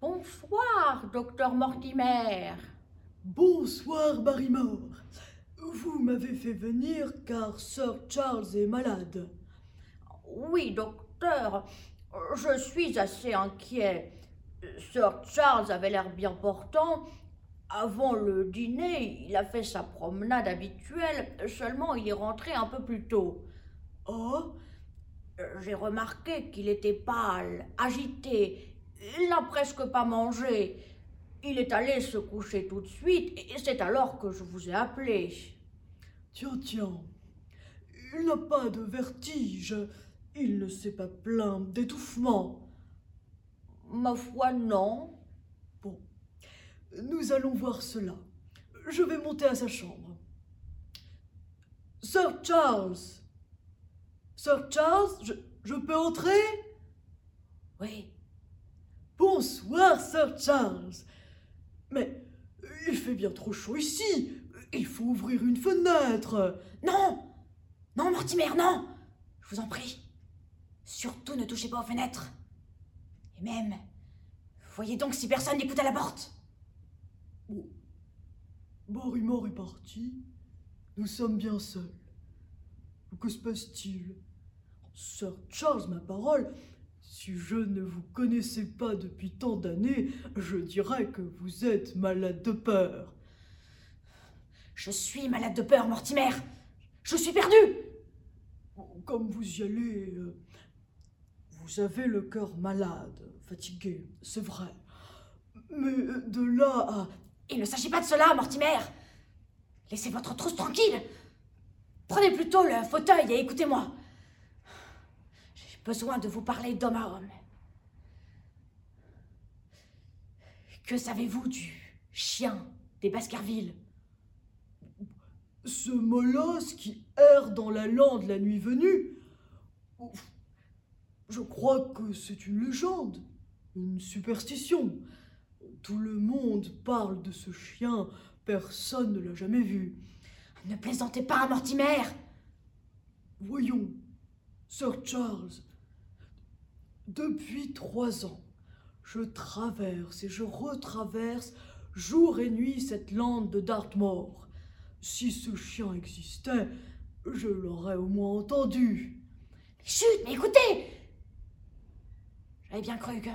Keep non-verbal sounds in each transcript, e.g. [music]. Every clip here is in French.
Bonsoir, docteur Mortimer. Bonsoir, Barrymore. Vous m'avez fait venir car Sir Charles est malade. Oui, docteur, je suis assez inquiet. Sir Charles avait l'air bien portant. Avant le dîner, il a fait sa promenade habituelle, seulement il est rentré un peu plus tôt. Oh? J'ai remarqué qu'il était pâle, agité. Il n'a presque pas mangé. Il est allé se coucher tout de suite et c'est alors que je vous ai appelé. Tiens, tiens. Il n'a pas de vertige. Il ne s'est pas plaint d'étouffement. Ma foi, non. Bon, nous allons voir cela. Je vais monter à sa chambre. Sir Charles Sir Charles, je, je peux entrer? Oui. Bonsoir, Sir Charles. Mais il fait bien trop chaud ici. Il faut ouvrir une fenêtre. Non Non, Mortimer, non Je vous en prie. Surtout ne touchez pas aux fenêtres. Et même, voyez donc si personne n'écoute à la porte. Oh. Barrymore est parti. Nous sommes bien seuls. Que se passe-t-il? Sir Charles, ma parole, si je ne vous connaissais pas depuis tant d'années, je dirais que vous êtes malade de peur. Je suis malade de peur, Mortimer. Je suis perdu. Comme vous y allez, euh, vous avez le cœur malade, fatigué, c'est vrai. Mais de là à... Il ne s'agit pas de cela, Mortimer. Laissez votre trousse tranquille. Prenez plutôt le fauteuil et écoutez-moi. Besoin de vous parler d'homme à homme. Que savez-vous du chien des Baskerville? Ce molosse qui erre dans la lande la nuit venue Je crois que c'est une légende, une superstition. Tout le monde parle de ce chien, personne ne l'a jamais vu. Ne plaisantez pas, Mortimer Voyons, Sir Charles, depuis trois ans, je traverse et je retraverse jour et nuit cette lande de Dartmoor. Si ce chien existait, je l'aurais au moins entendu. Chut, mais écoutez J'avais bien cru que...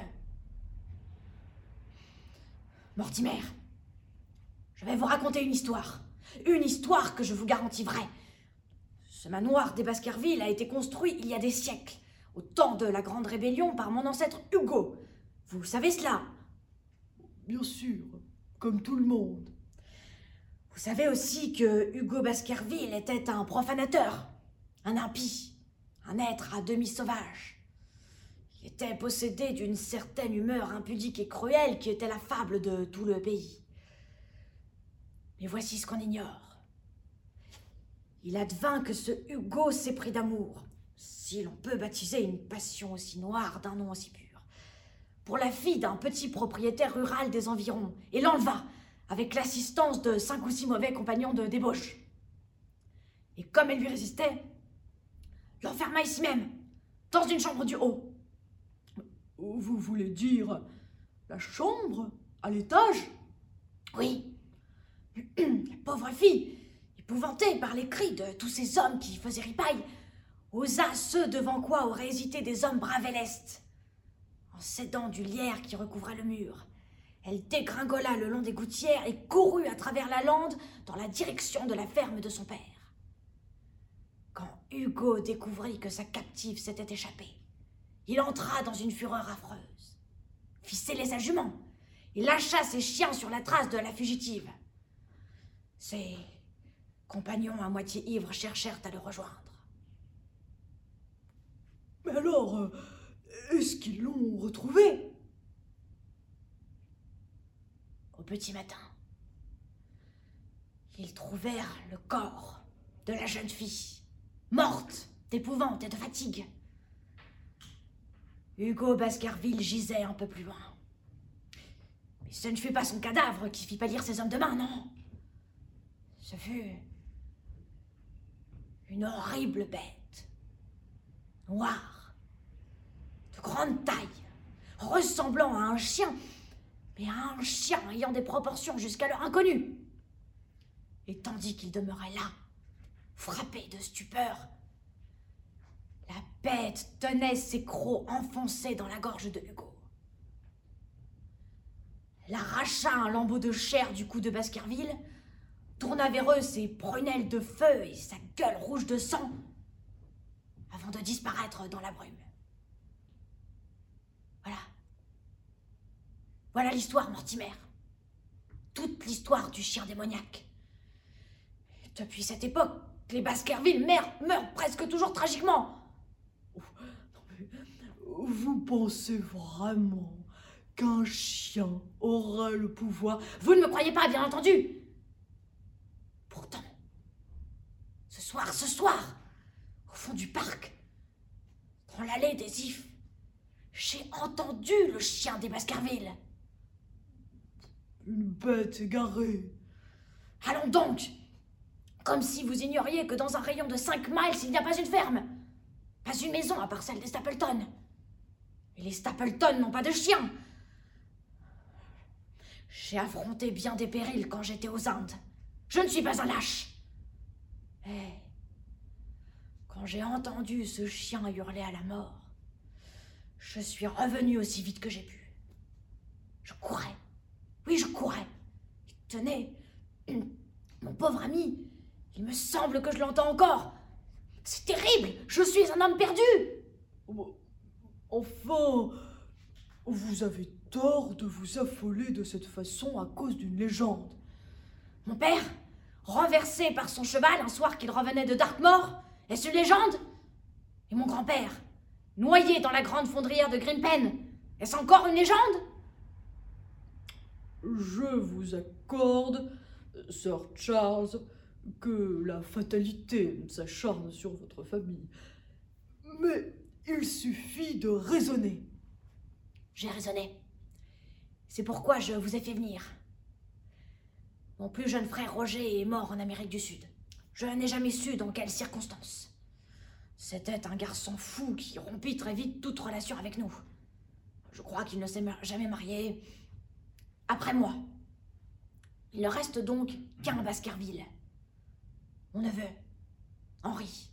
Mortimer, je vais vous raconter une histoire. Une histoire que je vous garantis vraie. Ce manoir des Baskerville a été construit il y a des siècles, au temps de la Grande Rébellion, par mon ancêtre Hugo. Vous savez cela? Bien sûr, comme tout le monde. Vous savez aussi que Hugo Baskerville était un profanateur, un impie, un être à demi sauvage. Il était possédé d'une certaine humeur impudique et cruelle qui était la fable de tout le pays. Mais voici ce qu'on ignore. Il advint que ce Hugo s'est pris d'amour, si l'on peut baptiser une passion aussi noire d'un nom aussi pur, pour la fille d'un petit propriétaire rural des environs, et l'enleva, avec l'assistance de cinq ou six mauvais compagnons de débauche. Et comme elle lui résistait, l'enferma ici même, dans une chambre du haut. Vous voulez dire la chambre à l'étage? Oui. [clears throat] La pauvre fille, épouvantée par les cris de tous ces hommes qui faisaient ripaille, osa ceux devant quoi auraient hésité des hommes braves et lestes. En s'aidant du lierre qui recouvrait le mur, elle dégringola le long des gouttières et courut à travers la lande dans la direction de la ferme de son père. Quand Hugo découvrit que sa captive s'était échappée, il entra dans une fureur affreuse, fit sceller sa jument et lâcha ses chiens sur la trace de la fugitive. Ses compagnons à moitié ivres cherchèrent à le rejoindre. Mais alors, euh, est-ce qu'ils l'ont retrouvé Au petit matin, ils trouvèrent le corps de la jeune fille, morte d'épouvante et de fatigue. Hugo Baskerville gisait un peu plus loin. Mais ce ne fut pas son cadavre qui fit pâlir ses hommes de main, non. Ce fut une horrible bête, noire, grande taille, ressemblant à un chien, mais un chien ayant des proportions jusqu'alors inconnues. Et tandis qu'il demeurait là, frappé de stupeur, la bête tenait ses crocs enfoncés dans la gorge de Hugo. Elle arracha un lambeau de chair du cou de Baskerville, tourna vers eux ses prunelles de feu et sa gueule rouge de sang, avant de disparaître dans la brume. Voilà. Voilà l'histoire, Mortimer. Toute l'histoire du chien démoniaque. Depuis cette époque, les Baskerville meurent, meurent presque toujours tragiquement. Vous pensez vraiment qu'un chien aura le pouvoir? Vous ne me croyez pas, bien entendu. Pourtant, ce soir, ce soir, au fond du parc, dans l'allée des ifs, j'ai entendu le chien des Baskerville. Une bête égarée. Allons donc Comme si vous ignoriez que dans un rayon de cinq miles, il n'y a pas une ferme, pas une maison à part celle des Stapleton. Et les Stapleton n'ont pas de chien. J'ai affronté bien des périls quand j'étais aux Indes. Je ne suis pas un lâche. Mais quand j'ai entendu ce chien hurler à la mort, je suis revenu aussi vite que j'ai pu. Je courais. Oui, je courais. tenez, mon pauvre ami, il me semble que je l'entends encore. C'est terrible. Je suis un homme perdu. Oh, enfin, vous avez tort de vous affoler de cette façon à cause d'une légende. Mon père, renversé par son cheval un soir qu'il revenait de Dartmoor, est-ce une légende? Et mon grand-père, noyé dans la grande fondrière de Grimpen, est-ce encore une légende? Je vous accorde, Sir Charles, que la fatalité s'acharne sur votre famille. Mais il suffit de raisonner. J'ai raisonné. C'est pourquoi je vous ai fait venir. Mon plus jeune frère Roger est mort en Amérique du Sud. Je n'ai jamais su dans quelles circonstances. C'était un garçon fou qui rompit très vite toute relation avec nous. Je crois qu'il ne s'est jamais marié après moi. Il ne reste donc qu'un Baskerville. Mon neveu, Henri.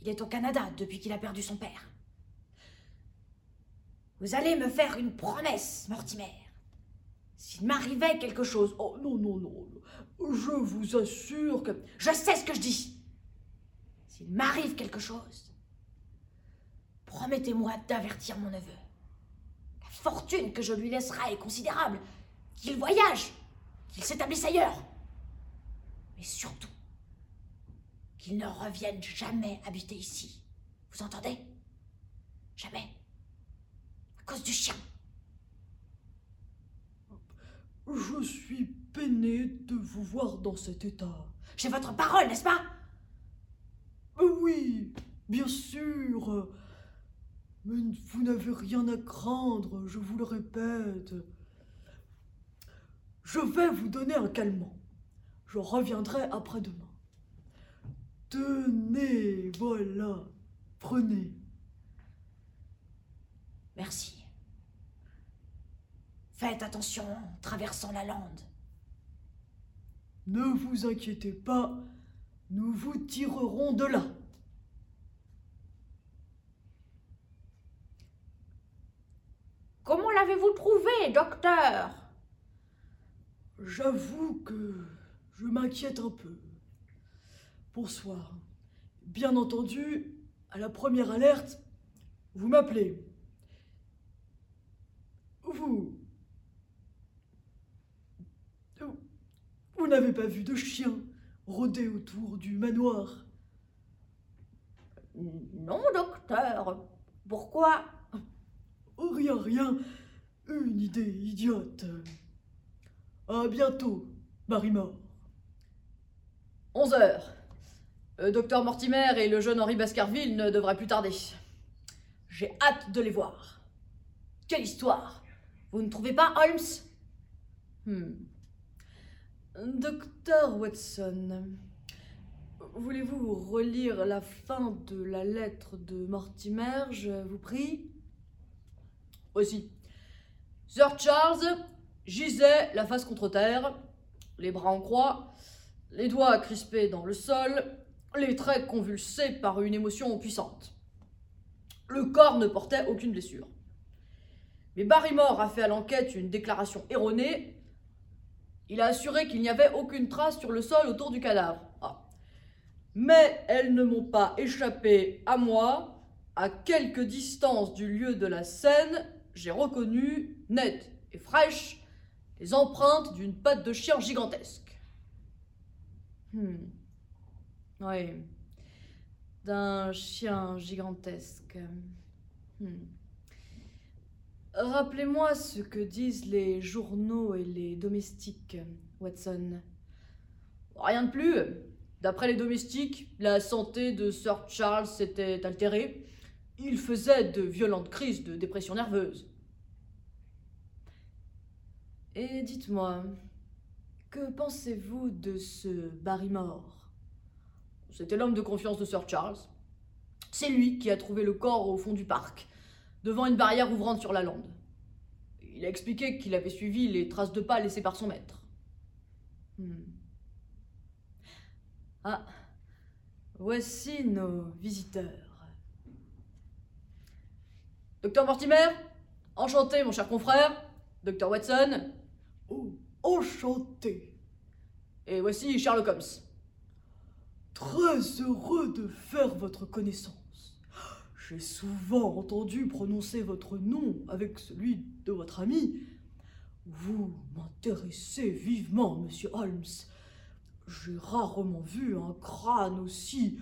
Il est au Canada depuis qu'il a perdu son père. Vous allez me faire une promesse, Mortimer. S'il m'arrivait quelque chose. Oh non, non, non. Je vous assure que. Je sais ce que je dis. S'il m'arrive quelque chose, promettez-moi d'avertir mon neveu. La fortune que je lui laisserai est considérable. Qu'il voyage, qu'il s'établisse ailleurs. Mais surtout, qu'il ne revienne jamais habiter ici. Vous entendez? Jamais. À cause du chien. Je suis peiné de vous voir dans cet état. J'ai votre parole, n'est-ce pas? Oui, bien sûr. Mais vous n'avez rien à craindre, je vous le répète. Je vais vous donner un calmant. Je reviendrai après-demain. Tenez, voilà. Prenez. Merci. Faites attention en traversant la lande. Ne vous inquiétez pas, nous vous tirerons de là. Comment l'avez-vous trouvé, docteur? J'avoue que je m'inquiète un peu. Bonsoir. Bien entendu, à la première alerte, vous m'appelez. Vous. Vous n'avez pas vu de chien rôder autour du manoir? Non, docteur. Pourquoi? Rien, rien. Une idée idiote. À bientôt, Marimore. 11 heures. Le docteur Mortimer et le jeune Henri Baskerville ne devraient plus tarder. J'ai hâte de les voir. Quelle histoire Vous ne trouvez pas, Holmes? Hmm. Docteur Watson, voulez-vous relire la fin de la lettre de Mortimer, je vous prie? Aussi. Sir Charles gisait la face contre terre, les bras en croix, les doigts crispés dans le sol, les traits convulsés par une émotion puissante. Le corps ne portait aucune blessure. Mais Barrymore a fait à l'enquête une déclaration erronée. Il a assuré qu'il n'y avait aucune trace sur le sol autour du cadavre. Ah. Mais elles ne m'ont pas échappé à moi. À quelque distance du lieu de la scène, j'ai reconnu, net et fraîche, les empreintes d'une patte de chien gigantesque. Hmm. Oui. D'un chien gigantesque. Hmm. Rappelez-moi ce que disent les journaux et les domestiques, Watson. Rien de plus. D'après les domestiques, la santé de Sir Charles s'était altérée. Il faisait de violentes crises de dépression nerveuse. Et dites-moi, que pensez-vous de ce Barrymore? C'était l'homme de confiance de Sir Charles. C'est lui qui a trouvé le corps au fond du parc, devant une barrière ouvrante sur la lande. Il a expliqué qu'il avait suivi les traces de pas laissées par son maître. Hmm. Ah, voici nos visiteurs. Docteur Mortimer, enchanté mon cher confrère. Docteur Watson, Oh, enchanté. et voici Sherlock Holmes. Très heureux de faire votre connaissance. J'ai souvent entendu prononcer votre nom avec celui de votre ami. Vous m'intéressez vivement, monsieur Holmes. J'ai rarement vu un crâne aussi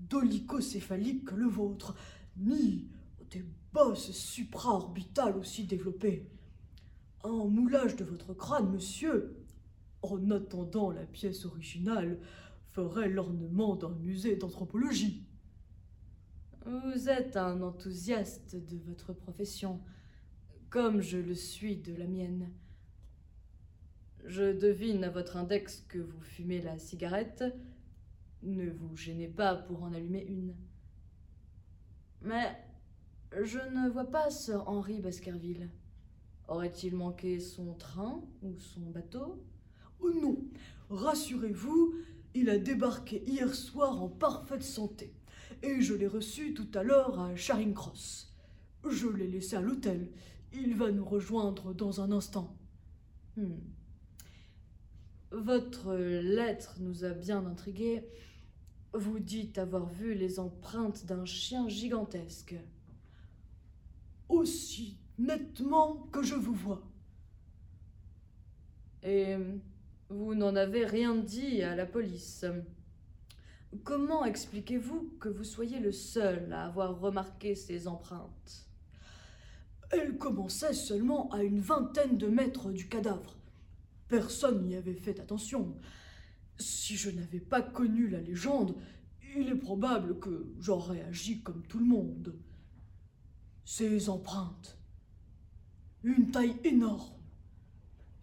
dolicocéphalique que le vôtre, ni des bosses supraorbitales aussi développées. Un moulage de votre crâne, monsieur, en attendant la pièce originale, ferait l'ornement d'un musée d'anthropologie. Vous êtes un enthousiaste de votre profession, comme je le suis de la mienne. Je devine à votre index que vous fumez la cigarette. Ne vous gênez pas pour en allumer une. Mais je ne vois pas Sir Henry Baskerville. Aurait-il manqué son train ou son bateau? Oh non, rassurez-vous, il a débarqué hier soir en parfaite santé. Et je l'ai reçu tout à l'heure à Charing Cross. Je l'ai laissé à l'hôtel. Il va nous rejoindre dans un instant. Hmm. Votre lettre nous a bien intrigués. Vous dites avoir vu les empreintes d'un chien gigantesque. Aussi nettement que je vous vois. Et vous n'en avez rien dit à la police. Comment expliquez-vous que vous soyez le seul à avoir remarqué ces empreintes? Elle commençait seulement à une vingtaine de mètres du cadavre. Personne n'y avait fait attention. Si je n'avais pas connu la légende, il est probable que j'aurais agi comme tout le monde. Ces empreintes. Une taille énorme.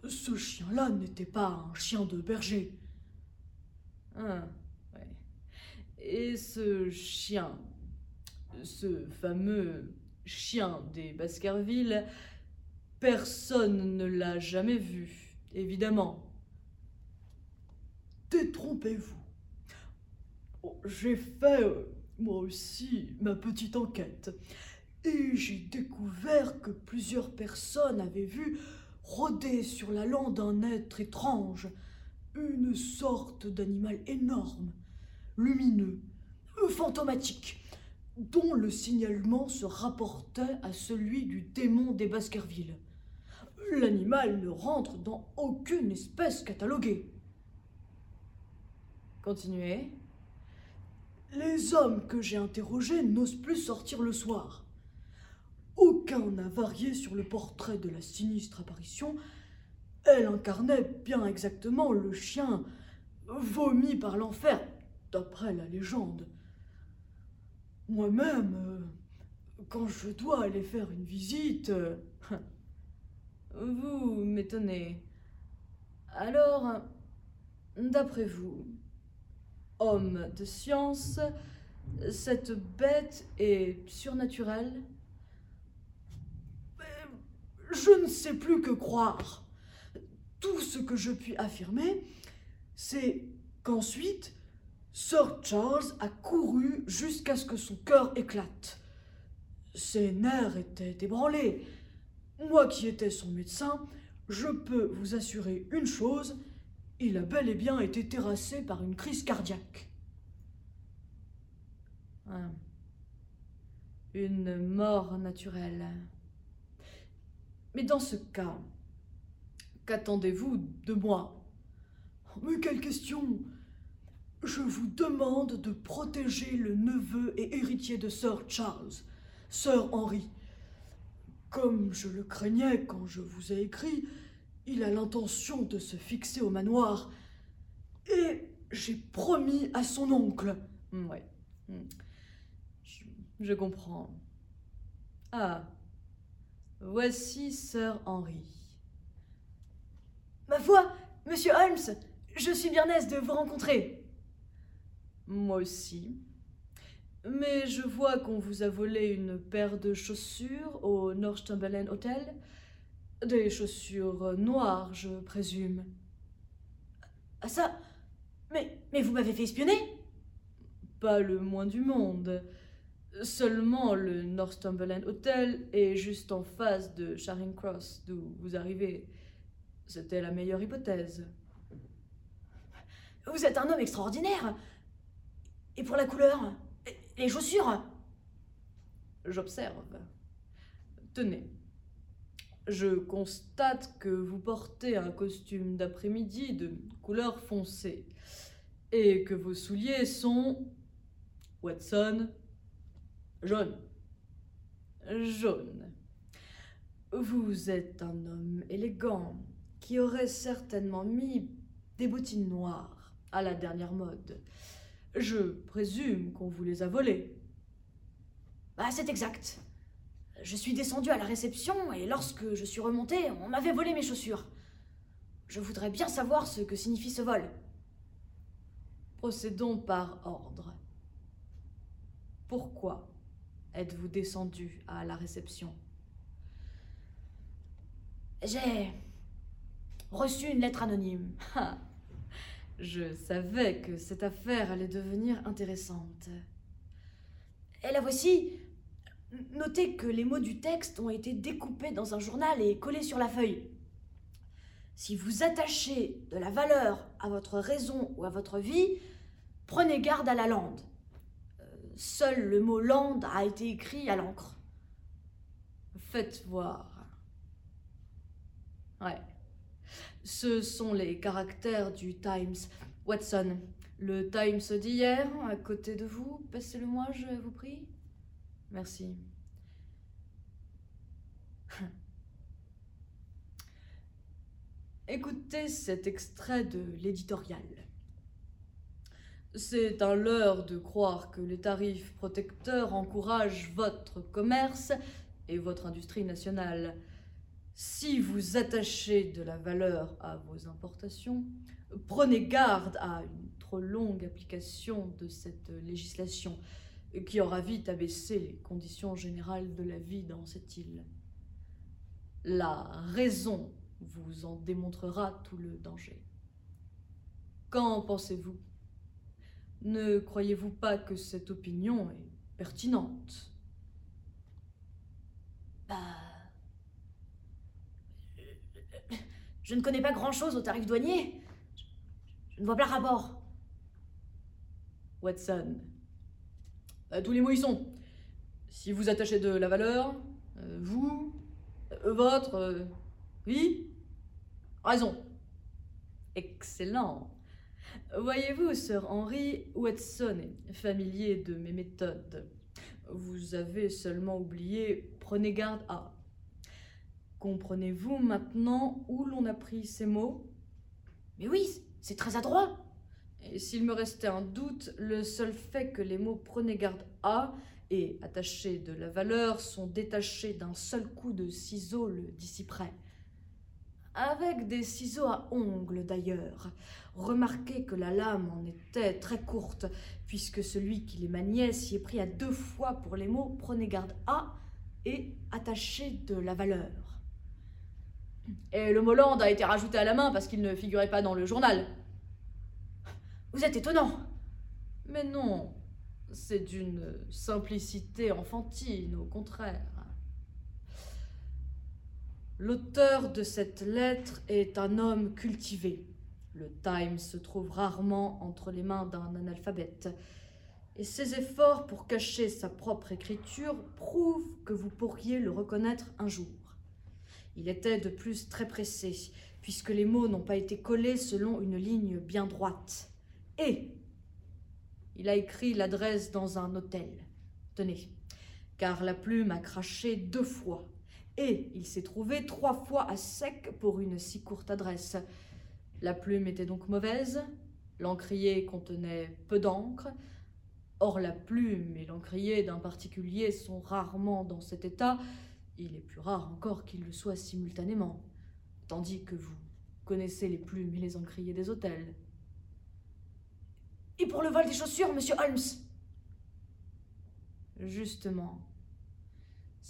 Ce chien-là n'était pas un chien de berger. Ah, ouais. Et ce chien, ce fameux chien des Baskerville, personne ne l'a jamais vu, évidemment. Détrompez-vous. Oh, J'ai fait, euh, moi aussi, ma petite enquête. Et j'ai découvert que plusieurs personnes avaient vu rôder sur la lande un être étrange, une sorte d'animal énorme, lumineux, fantomatique, dont le signalement se rapportait à celui du démon des Baskerville. L'animal ne rentre dans aucune espèce cataloguée. Continuez. Les hommes que j'ai interrogés n'osent plus sortir le soir. Aucun n'a varié sur le portrait de la sinistre apparition. Elle incarnait bien exactement le chien vomi par l'enfer, d'après la légende. Moi-même, euh, quand je dois aller faire une visite, euh, [laughs] Vous m'étonnez. Alors, d'après vous, homme de science, cette bête est surnaturelle? Je ne sais plus que croire. Tout ce que je puis affirmer, c'est qu'ensuite, Sir Charles a couru jusqu'à ce que son cœur éclate. Ses nerfs étaient ébranlés. Moi qui étais son médecin, je peux vous assurer une chose, il a bel et bien été terrassé par une crise cardiaque. Ah. Une mort naturelle. Mais dans ce cas, qu'attendez-vous de moi? Mais quelle question Je vous demande de protéger le neveu et héritier de Sir Charles, Sir Henry. Comme je le craignais quand je vous ai écrit, il a l'intention de se fixer au manoir. Et j'ai promis à son oncle. Hmm, Ouais. Je, je comprends. Ah. Voici Sir Henry. Ma foi, monsieur Holmes, je suis bien aise de vous rencontrer. Moi aussi. Mais je vois qu'on vous a volé une paire de chaussures au Northumberland Hotel. Des chaussures noires, je présume. Ah ça Mais, mais vous m'avez fait espionner? Pas le moins du monde. Seulement le Northumberland Hotel est juste en face de Charing Cross, d'où vous arrivez. C'était la meilleure hypothèse. Vous êtes un homme extraordinaire. Et pour la couleur Les chaussures? J'observe. Tenez. Je constate que vous portez un costume d'après-midi de couleur foncée et que vos souliers sont Watson jaune. Jaune. Vous êtes un homme élégant qui aurait certainement mis des bottines noires à la dernière mode. Je présume qu'on vous les a volées. Bah, c'est exact. Je suis descendu à la réception et lorsque je suis remonté, on m'avait volé mes chaussures. Je voudrais bien savoir ce que signifie ce vol. Procédons par ordre. Pourquoi êtes-vous descendu à la réception? J'ai reçu une lettre anonyme. Je savais que cette affaire allait devenir intéressante. Et la voici. Notez que les mots du texte ont été découpés dans un journal et collés sur la feuille. Si vous attachez de la valeur à votre raison ou à votre vie, prenez garde à la lande. Seul le mot lande a été écrit à l'encre. Faites voir. Ouais. Ce sont les caractères du Times. Watson, le Times d'hier, à côté de vous, passez-le-moi, je vous prie. Merci. [laughs] Écoutez cet extrait de l'éditorial. C'est un leurre de croire que les tarifs protecteurs encouragent votre commerce et votre industrie nationale. Si vous attachez de la valeur à vos importations, prenez garde à une trop longue application de cette législation qui aura vite abaissé les conditions générales de la vie dans cette île. La raison vous en démontrera tout le danger. Qu'en pensez-vous? Ne croyez-vous pas que cette opinion est pertinente? Bah. Je ne connais pas grand-chose aux tarifs douaniers. Je, ne vois pas le rapport. Watson. Euh, tous les mots y sont. Si vous attachez de la valeur, euh, vous, euh, votre, euh, oui, raison. Excellent. Voyez-vous, Sir Henry, Watson est familier de mes méthodes. Vous avez seulement oublié prenez garde à. Comprenez-vous maintenant où l'on a pris ces mots? Mais oui, c'est très adroit. Et s'il me restait un doute, le seul fait que les mots prenez garde à et attachés de la valeur sont détachés d'un seul coup de ciseau le dissiperait. Avec des ciseaux à ongles d'ailleurs. Remarquez que la lame en était très courte, puisque celui qui les maniait s'y est pris à deux fois pour les mots prenez garde à et attachez de la valeur. Et le Molland a été rajouté à la main parce qu'il ne figurait pas dans le journal. Vous êtes étonnant. Mais non, c'est d'une simplicité enfantine, au contraire. L'auteur de cette lettre est un homme cultivé. Le Times se trouve rarement entre les mains d'un analphabète. Et ses efforts pour cacher sa propre écriture prouvent que vous pourriez le reconnaître un jour. Il était de plus très pressé, puisque les mots n'ont pas été collés selon une ligne bien droite. Et il a écrit l'adresse dans un hôtel. Tenez, car la plume a craché deux fois, et il s'est trouvé trois fois à sec pour une si courte adresse. La plume était donc mauvaise, l'encrier contenait peu d'encre, Or la plume et l'encrier d'un particulier sont rarement dans cet état, il est plus rare encore qu'ils le soient simultanément, tandis que vous connaissez les plumes et les encriers des hôtels. Et pour le vol des chaussures, monsieur Holmes? Justement,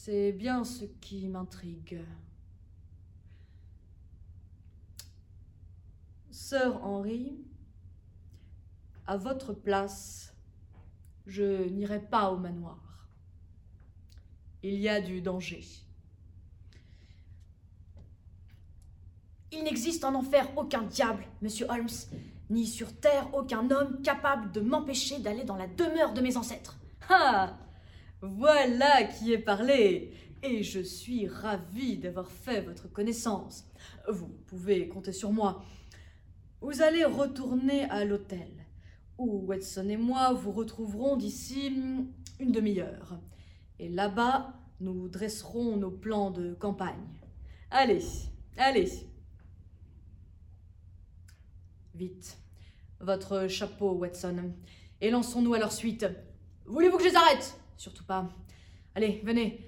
c'est bien ce qui m'intrigue. Sœur Henri, à votre place, je n'irai pas au manoir. Il y a du danger. Il n'existe en enfer aucun diable, monsieur Holmes, ni sur terre aucun homme capable de m'empêcher d'aller dans la demeure de mes ancêtres. Ah Voilà qui est parlé Et je suis ravie d'avoir fait votre connaissance. Vous pouvez compter sur moi. Vous allez retourner à l'hôtel où Watson et moi vous retrouverons d'ici une demi-heure. Et là-bas, nous dresserons nos plans de campagne. Allez, allez. Vite, votre chapeau, Watson, et lançons-nous à leur suite. Voulez-vous que je les arrête? Surtout pas. Allez, venez.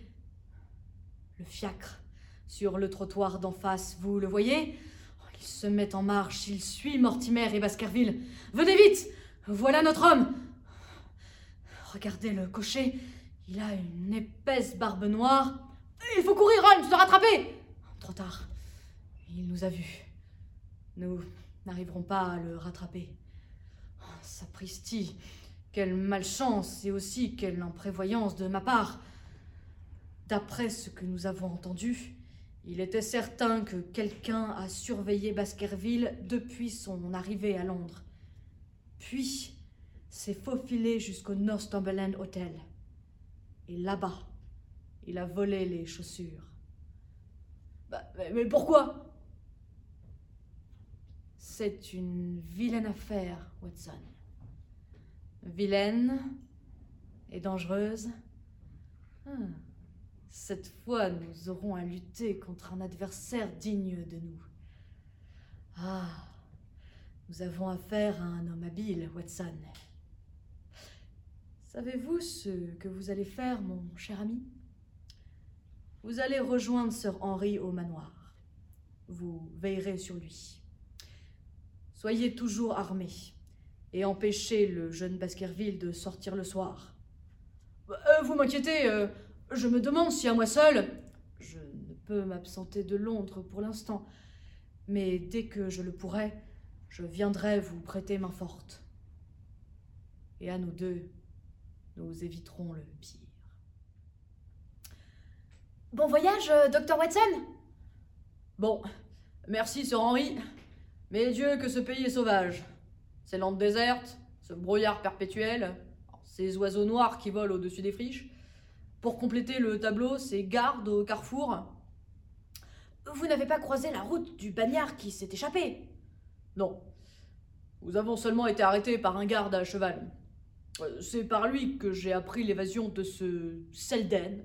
Le fiacre, sur le trottoir d'en face, vous le voyez? Oh, Il se met en marche, il suit Mortimer et Baskerville. Venez vite voilà notre homme Regardez le cocher, il a une épaisse barbe noire. Il faut courir, Holmes, te rattraper Trop tard. Il nous a vus. Nous n'arriverons pas à le rattraper. Oh, sapristi Quelle malchance et aussi quelle imprévoyance de ma part D'après ce que nous avons entendu, il était certain que quelqu'un a surveillé Baskerville depuis son arrivée à Londres puis s'est faufilé jusqu'au Northumberland Hotel. Et là-bas, il a volé les chaussures. Bah, mais pourquoi? C'est une vilaine affaire, Watson. Vilaine et dangereuse. Ah, cette fois, nous aurons à lutter contre un adversaire digne de nous. Ah, nous avons affaire à un homme habile, Watson. Savez-vous ce que vous allez faire, mon cher ami? Vous allez rejoindre Sir Henry au manoir. Vous veillerez sur lui. Soyez toujours armé et empêchez le jeune Baskerville de sortir le soir. Euh, vous m'inquiétez, euh, je me demande si à moi seul. Je ne peux m'absenter de Londres pour l'instant, mais dès que je le pourrai, je viendrai vous prêter main forte. Et à nous deux, nous éviterons le pire. Bon voyage, euh, docteur Watson Bon, merci, Sir Henry. Mais Dieu, que ce pays est sauvage. Ces landes désertes, ce brouillard perpétuel, ces oiseaux noirs qui volent au-dessus des friches. Pour compléter le tableau, ces gardes au carrefour. Vous n'avez pas croisé la route du bagnard qui s'est échappé? Non. Nous avons seulement été arrêtés par un garde à cheval. Euh, c'est par lui que j'ai appris l'évasion de ce Selden.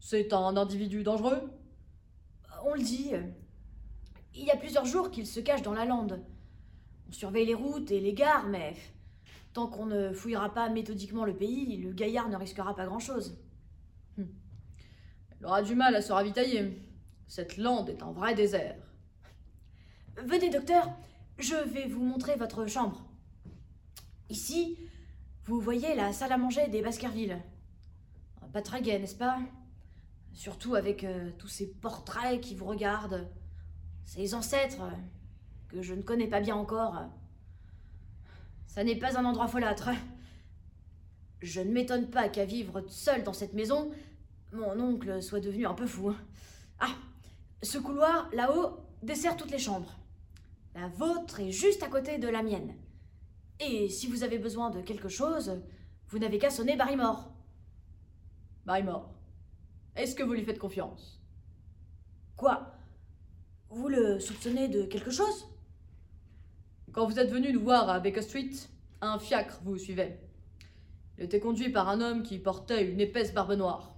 C'est un individu dangereux? On le dit. Il y a plusieurs jours qu'il se cache dans la lande. On surveille les routes et les gares, mais tant qu'on ne fouillera pas méthodiquement le pays, le gaillard ne risquera pas grand-chose. Hum. Il aura du mal à se ravitailler. Cette lande est un vrai désert. Venez, docteur, je vais vous montrer votre chambre. Ici, vous voyez la salle à manger des Baskerville. Pas très gai, n'est-ce pas? Surtout avec euh, tous ces portraits qui vous regardent. Ses ancêtres, que je ne connais pas bien encore. Ça n'est pas un endroit folâtre. Je ne m'étonne pas qu'à vivre seul dans cette maison, mon oncle soit devenu un peu fou. Ah, ce couloir, là-haut, dessert toutes les chambres. La vôtre est juste à côté de la mienne. Et si vous avez besoin de quelque chose, vous n'avez qu'à sonner Barrymore. Barrymore. Est-ce que vous lui faites confiance? Quoi? Vous le soupçonnez de quelque chose? Quand vous êtes venu nous voir à Baker Street, un fiacre vous suivait. Il était conduit par un homme qui portait une épaisse barbe noire.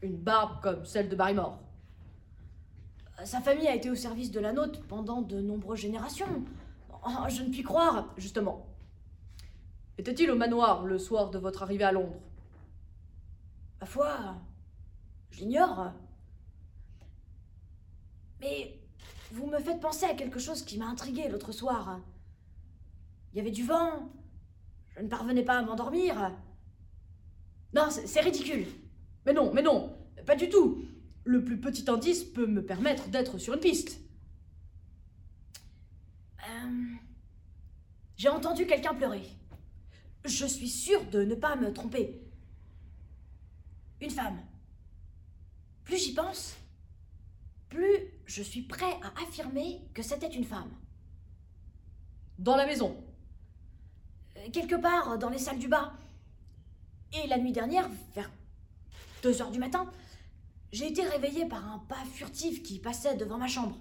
Une barbe comme celle de Barrymore. Sa famille a été au service de la nôtre pendant de nombreuses générations. Oh, je ne puis croire. Justement. Était-il au manoir le soir de votre arrivée à Londres? Ma foi, je l'ignore. Mais vous me faites penser à quelque chose qui m'a intrigué l'autre soir. Il y avait du vent. Je ne parvenais pas à m'endormir. Non, c'est ridicule. Mais non, mais non, pas du tout. Le plus petit indice peut me permettre d'être sur une piste. Euh, J'ai entendu quelqu'un pleurer. Je suis sûre de ne pas me tromper. Une femme. Plus j'y pense, plus je suis prêt à affirmer que c'était une femme. Dans la maison. Euh, Quelque part dans les salles du bas. Et la nuit dernière, vers 2 heures du matin, j'ai été réveillée par un pas furtif qui passait devant ma chambre.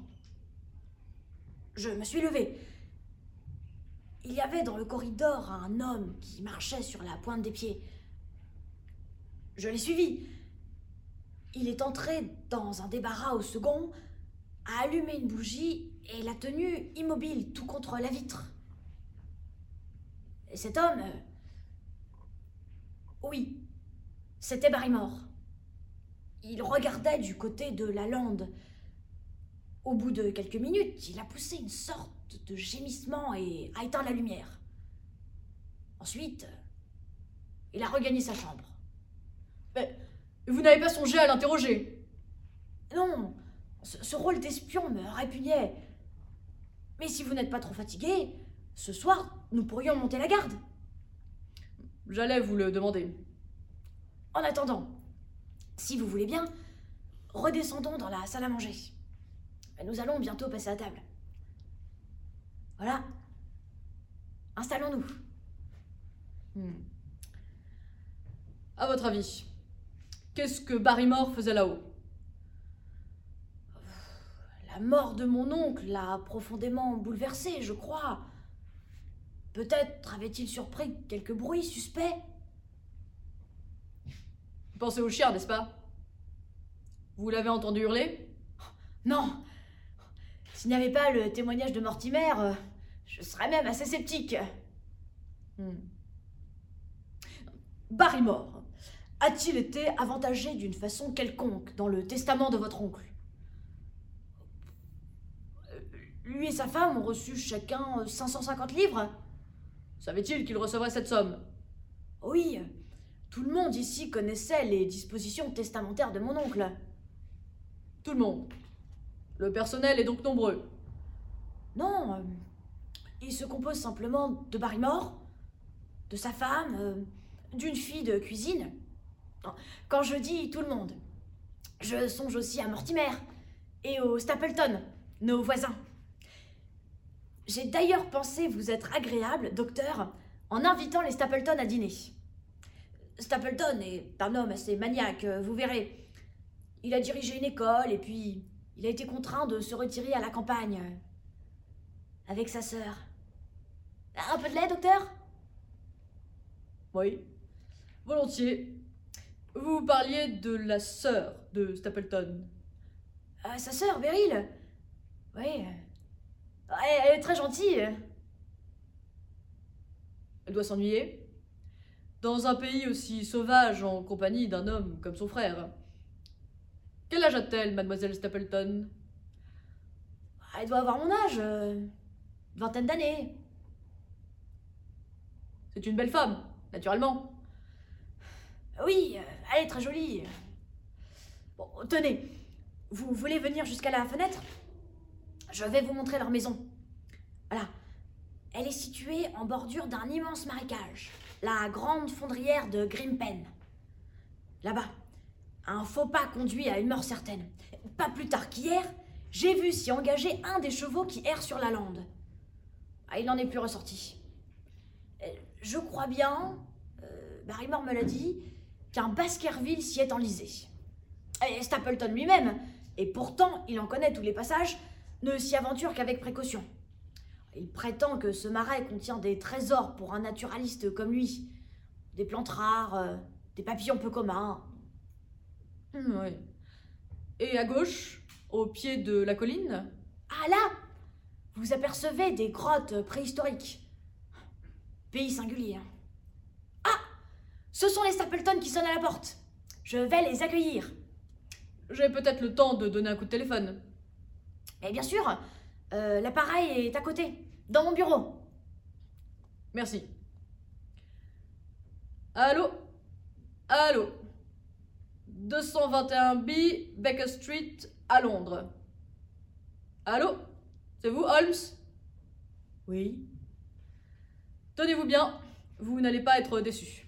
Je me suis levée. Il y avait dans le corridor un homme qui marchait sur la pointe des pieds. Je l'ai suivi. Il est entré dans un débarras au second, a allumé une bougie et l'a tenu immobile tout contre la vitre. Et cet homme. euh, Oui, c'était Barrymore. Il regardait du côté de la lande. Au bout de quelques minutes, il a poussé une sorte de gémissement et a éteint la lumière. Ensuite, euh, il a regagné sa chambre. Mais vous n'avez pas songé à l'interroger Non, ce, ce rôle d'espion me répugnait. Mais si vous n'êtes pas trop fatigué, ce soir, nous pourrions monter la garde. J'allais vous le demander. En attendant, si vous voulez bien, redescendons dans la salle à manger. Nous allons bientôt passer à table. Voilà. Installons-nous. Hmm. À votre avis, qu'est-ce que Barrymore faisait là-haut? La mort de mon oncle l'a profondément bouleversé, je crois. Peut-être avait-il surpris quelques bruits suspects. Vous pensez au chien, n'est-ce pas? Vous l'avez entendu hurler? Non. S'il n'y avait pas le témoignage de Mortimer, euh, je serais même assez sceptique. Hmm. Barrymore a-t-il été avantagé d'une façon quelconque dans le testament de votre oncle? Lui et sa femme ont reçu chacun euh, 550 livres. Savait-il qu'il recevrait cette somme? Oui, tout le monde ici connaissait les dispositions testamentaires de mon oncle. Tout le monde. Le personnel est donc nombreux. Non, euh, il se compose simplement de Barrymore, de sa femme, euh, d'une fille de cuisine. Quand je dis tout le monde, je songe aussi à Mortimer et aux Stapleton, nos voisins. J'ai d'ailleurs pensé vous être agréable, docteur, en invitant les Stapleton à dîner. Stapleton est un homme assez maniaque, euh, vous verrez. Il a dirigé une école et puis il a été contraint de se retirer à la campagne. Avec sa sœur. Un peu de lait, docteur? Oui. Volontiers. Vous parliez de la sœur de Stapleton. Euh, Sa sœur, Beryl? Oui. Elle, elle est très gentille. Elle doit s'ennuyer. Dans un pays aussi sauvage en compagnie d'un homme comme son frère. Quel âge a-t-elle, mademoiselle Stapleton? Elle doit avoir mon âge. euh, vingtaine d'années. C'est une belle femme, naturellement. Oui, euh, elle est très jolie. Bon, tenez. Vous voulez venir jusqu'à la fenêtre? Je vais vous montrer leur maison. Voilà. Elle est située en bordure d'un immense marécage, la grande fondrière de Grimpen. Là-bas, un faux pas conduit à une mort certaine. Pas plus tard qu'hier, j'ai vu s'y engager un des chevaux qui errent sur la lande. Ah, il n'en est plus ressorti. Euh, Je crois bien, euh, Barrymore me l'a dit, qu'un Baskerville s'y est enlisé. Et Stapleton lui-même, et pourtant il en connaît tous les passages, ne s'y aventure qu'avec précaution. Il prétend que ce marais contient des trésors pour un naturaliste comme lui. Des plantes rares, euh, des papillons peu communs. Hmm, oui. Et à gauche, au pied de la colline? Ah là Vous apercevez des grottes préhistoriques. Pays singulier. hein. Ah Ce sont les Stapleton qui sonnent à la porte. Je vais les accueillir. J'ai peut-être le temps de donner un coup de téléphone. Et bien sûr, euh, l'appareil est à côté, dans mon bureau. Merci. Allô? Allô? 221B Baker Street à Londres. Allô? C'est vous, Holmes? Oui. Tenez-vous bien, vous n'allez pas être déçu.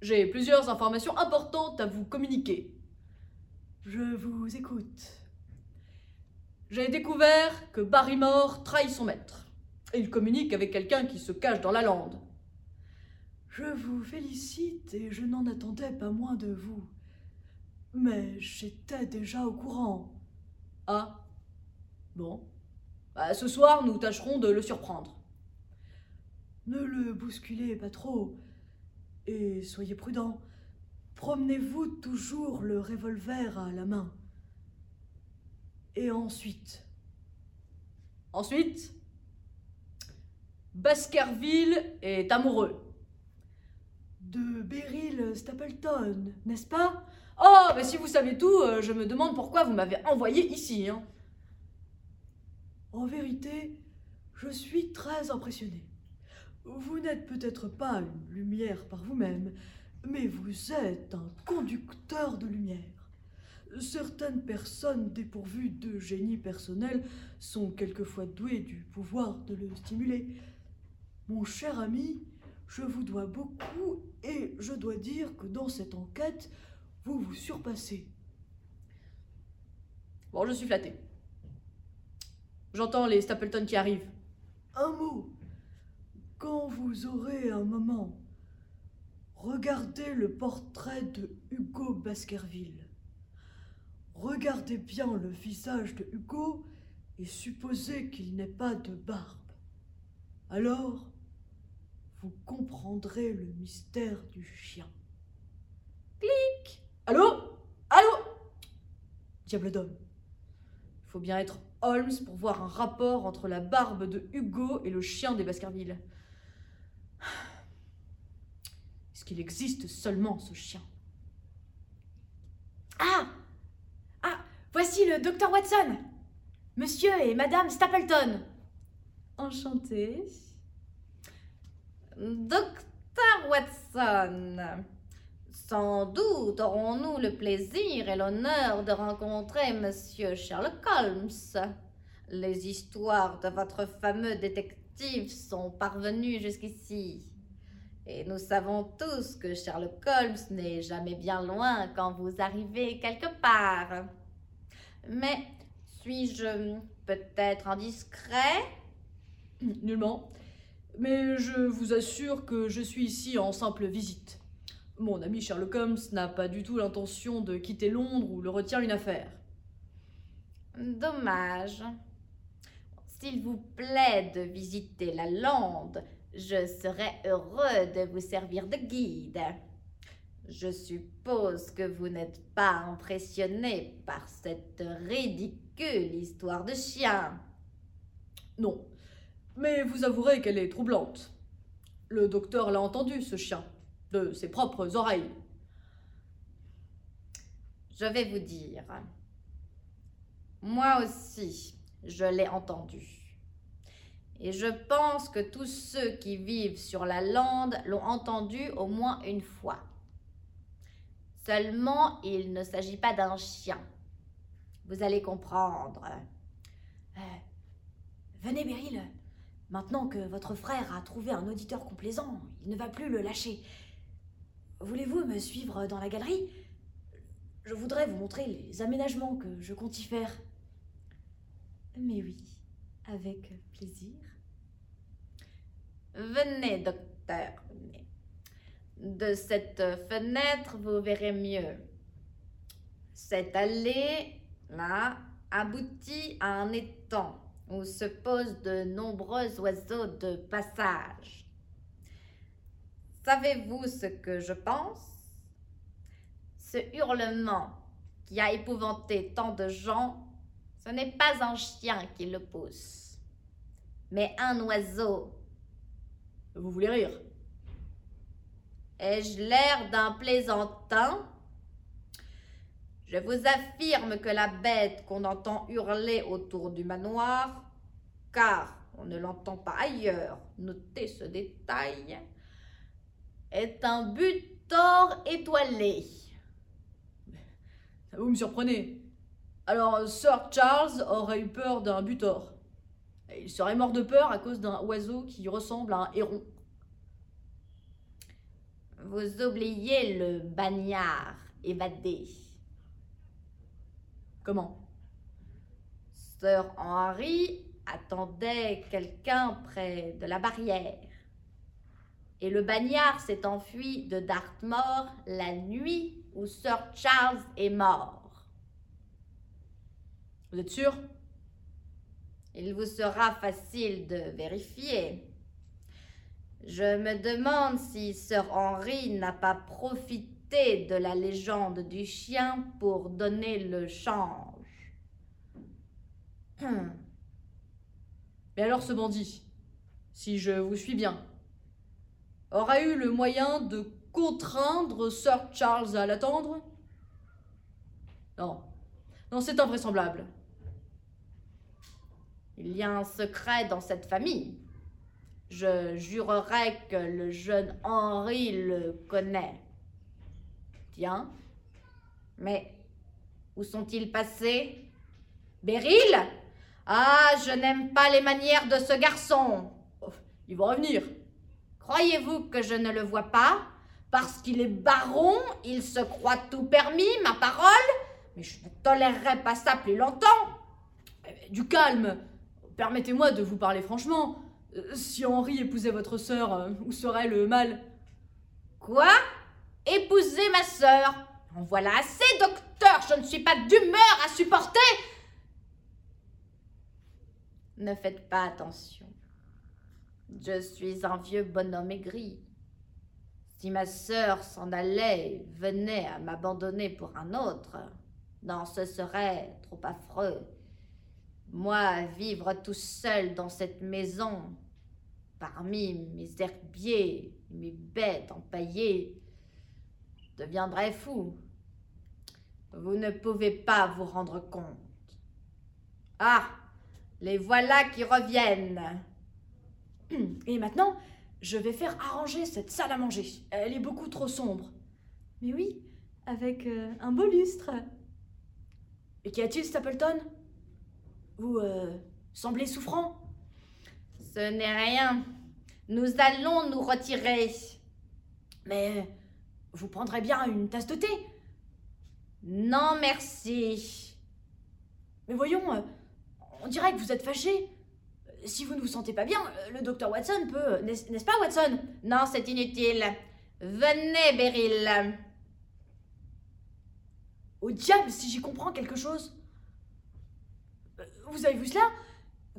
J'ai plusieurs informations importantes à vous communiquer. Je vous écoute. J'ai découvert que Barrymore trahit son maître. Et il communique avec quelqu'un qui se cache dans la lande. Je vous félicite et je n'en attendais pas moins de vous. Mais j'étais déjà au courant. Ah Bon. Bah, ce soir, nous tâcherons de le surprendre. Ne le bousculez pas trop. Et soyez prudent. Promenez-vous toujours le revolver à la main. Et ensuite, Ensuite, Baskerville est amoureux. de Beryl Stapleton, n'est-ce pas? Oh, mais si vous savez tout, euh, je me demande pourquoi vous m'avez envoyé ici. Hein. En vérité, je suis très impressionné. Vous n'êtes peut-être pas une lumière par vous-même, mais vous êtes un conducteur de lumière. Certaines personnes dépourvues de génie personnel sont quelquefois douées du pouvoir de le stimuler. Mon cher ami, je vous dois beaucoup et je dois dire que dans cette enquête, vous vous surpassez. Bon, je suis flatté. J'entends les Stapleton qui arrivent. Un mot. Quand vous aurez un moment, regardez le portrait de Hugo Baskerville. Regardez bien le visage de Hugo et supposez qu'il n'ait pas de barbe. Alors, vous comprendrez le mystère du chien. Allô? Allô? Diable d'homme, Il faut bien être Holmes pour voir un rapport entre la barbe de Hugo et le chien des Baskerville. Est-ce qu'il existe seulement ce chien? Ah Voici le docteur Watson Monsieur et Madame Stapleton Enchanté. Docteur Watson, sans doute aurons-nous le plaisir et l'honneur de rencontrer Monsieur Sherlock Holmes. Les histoires de votre fameux détective sont parvenues jusqu'ici. Et nous savons tous que Sherlock Holmes n'est jamais bien loin quand vous arrivez quelque part. Mais suis-je peut-être indiscret? [clears throat] Nullement. Mais je vous assure que je suis ici en simple visite. Mon ami Sherlock Holmes n'a pas du tout l'intention de quitter Londres où le retient une affaire. Dommage. S'il vous plaît de visiter la lande, je serais heureux de vous servir de guide. Je suppose que vous n'êtes pas impressionné par cette ridicule histoire de chien. Non. Mais vous avouerez qu'elle est troublante. Le docteur l'a entendu, ce chien, de ses propres oreilles. Je vais vous dire. Moi aussi, je l'ai entendu. Et je pense que tous ceux qui vivent sur la lande l'ont entendu au moins une fois. Seulement, il ne s'agit pas d'un chien. Vous allez comprendre. Euh, Venez, Beryl. Maintenant que votre frère a trouvé un auditeur complaisant, il ne va plus le lâcher. Voulez-vous me suivre dans la galerie? Je voudrais vous montrer les aménagements que je compte y faire. Mais oui, avec plaisir. Venez, docteur. De cette fenêtre, vous verrez mieux. Cette allée, là, aboutit à un étang où se posent de nombreux oiseaux de passage. Savez-vous ce que je pense? Ce hurlement qui a épouvanté tant de gens, ce n'est pas un chien qui le pousse, mais un oiseau. Vous voulez rire? Ai-je l'air d'un plaisantin? Je vous affirme que la bête qu'on entend hurler autour du manoir, car on ne l'entend pas ailleurs, notez ce détail, est un butor étoilé. Vous me surprenez. Alors, Sir Charles aurait eu peur d'un butor. Il serait mort de peur à cause d'un oiseau qui ressemble à un héron. Vous oubliez le bagnard évadé. Comment? Sir Henry attendait quelqu'un près de la barrière. Et le bagnard s'est enfui de Dartmoor la nuit où Sir Charles est mort. Vous êtes sûr? Il vous sera facile de vérifier. Je me demande si Sir Henry n'a pas profité de la légende du chien pour donner le change. Hum. Mais alors ce bandit, si je vous suis bien, aura eu le moyen de contraindre Sir Charles à l'attendre? Non. Non, c'est invraisemblable. Il y a un secret dans cette famille. Je jurerais que le jeune Henri le connaît. Tiens, mais où sont-ils passés? Beryl? Ah, je n'aime pas les manières de ce garçon. Oh, ils vont revenir. Croyez-vous que je ne le vois pas? Parce qu'il est baron, il se croit tout permis, ma parole Mais je ne tolérerai pas ça plus longtemps. Eh, du calme. Permettez-moi de vous parler franchement. Euh, Si Henri épousait votre sœur, euh, où serait le mal? Quoi? Épouser ma sœur? En voilà assez, docteur, je ne suis pas d'humeur à supporter. Ne faites pas attention. Je suis un vieux bonhomme aigri. Si ma sœur s'en allait, venait à m'abandonner pour un autre, non, ce serait trop affreux. Moi, vivre tout seul dans cette maison, parmi mes herbiers, mes bêtes empaillées, deviendrais fou. Vous ne pouvez pas vous rendre compte. Ah, les voilà qui reviennent. [clears throat] Et maintenant, je vais faire arranger cette salle à manger. Elle est beaucoup trop sombre. Mais oui, avec euh, un beau lustre. Et qu'y a-t-il, Stapleton? Vous euh, semblez souffrant. Ce n'est rien. Nous allons nous retirer. Mais vous prendrez bien une tasse de thé. Non, merci. Mais voyons, euh, on dirait que vous êtes fâché. Si vous ne vous sentez pas bien, euh, le docteur Watson peut... N'est-ce n'est-ce pas, Watson? Non, c'est inutile. Venez, Beryl. Au diable, si j'y comprends quelque chose. Euh, Vous avez vu cela?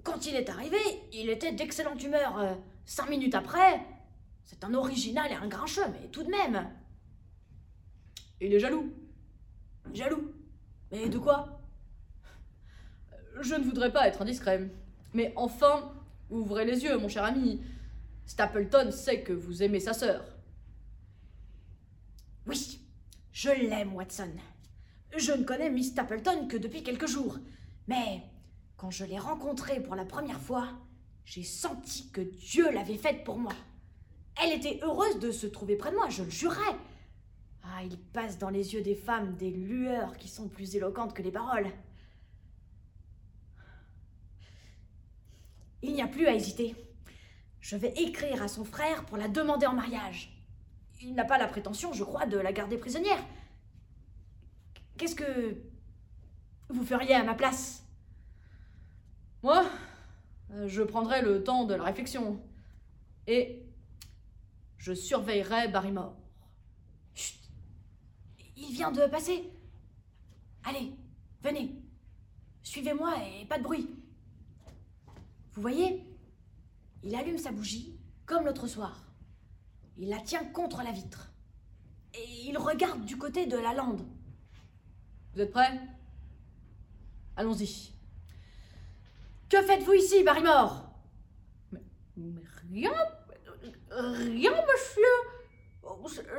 Quand il est arrivé, il était d'excellente humeur. Euh, Cinq minutes après, c'est un original et un grincheux, mais tout de même. Il est jaloux. Jaloux. Mais de quoi? Je ne voudrais pas être indiscret. Mais enfin, ouvrez les yeux, mon cher ami. Stapleton sait que vous aimez sa sœur. Oui, je l'aime, Watson. Je ne connais Miss Stapleton que depuis quelques jours. Mais quand je l'ai rencontrée pour la première fois, j'ai senti que Dieu l'avait faite pour moi. Elle était heureuse de se trouver près de moi, je le jurais. Ah, il passe dans les yeux des femmes des lueurs qui sont plus éloquentes que les paroles. Il n'y a plus à hésiter. Je vais écrire à son frère pour la demander en mariage. Il n'a pas la prétention, je crois, de la garder prisonnière. Qu'est-ce que vous feriez à ma place? Moi, euh, je prendrai le temps de la réflexion. Et je surveillerai Barrymore. Chut Il vient de passer. Allez, venez. Suivez-moi et pas de bruit. Vous voyez Il allume sa bougie, comme l'autre soir. Il la tient contre la vitre. Et il regarde du côté de la lande. Vous êtes prêts? Allons-y. Que faites-vous ici, Barrymore? Mais rien, rien, monsieur.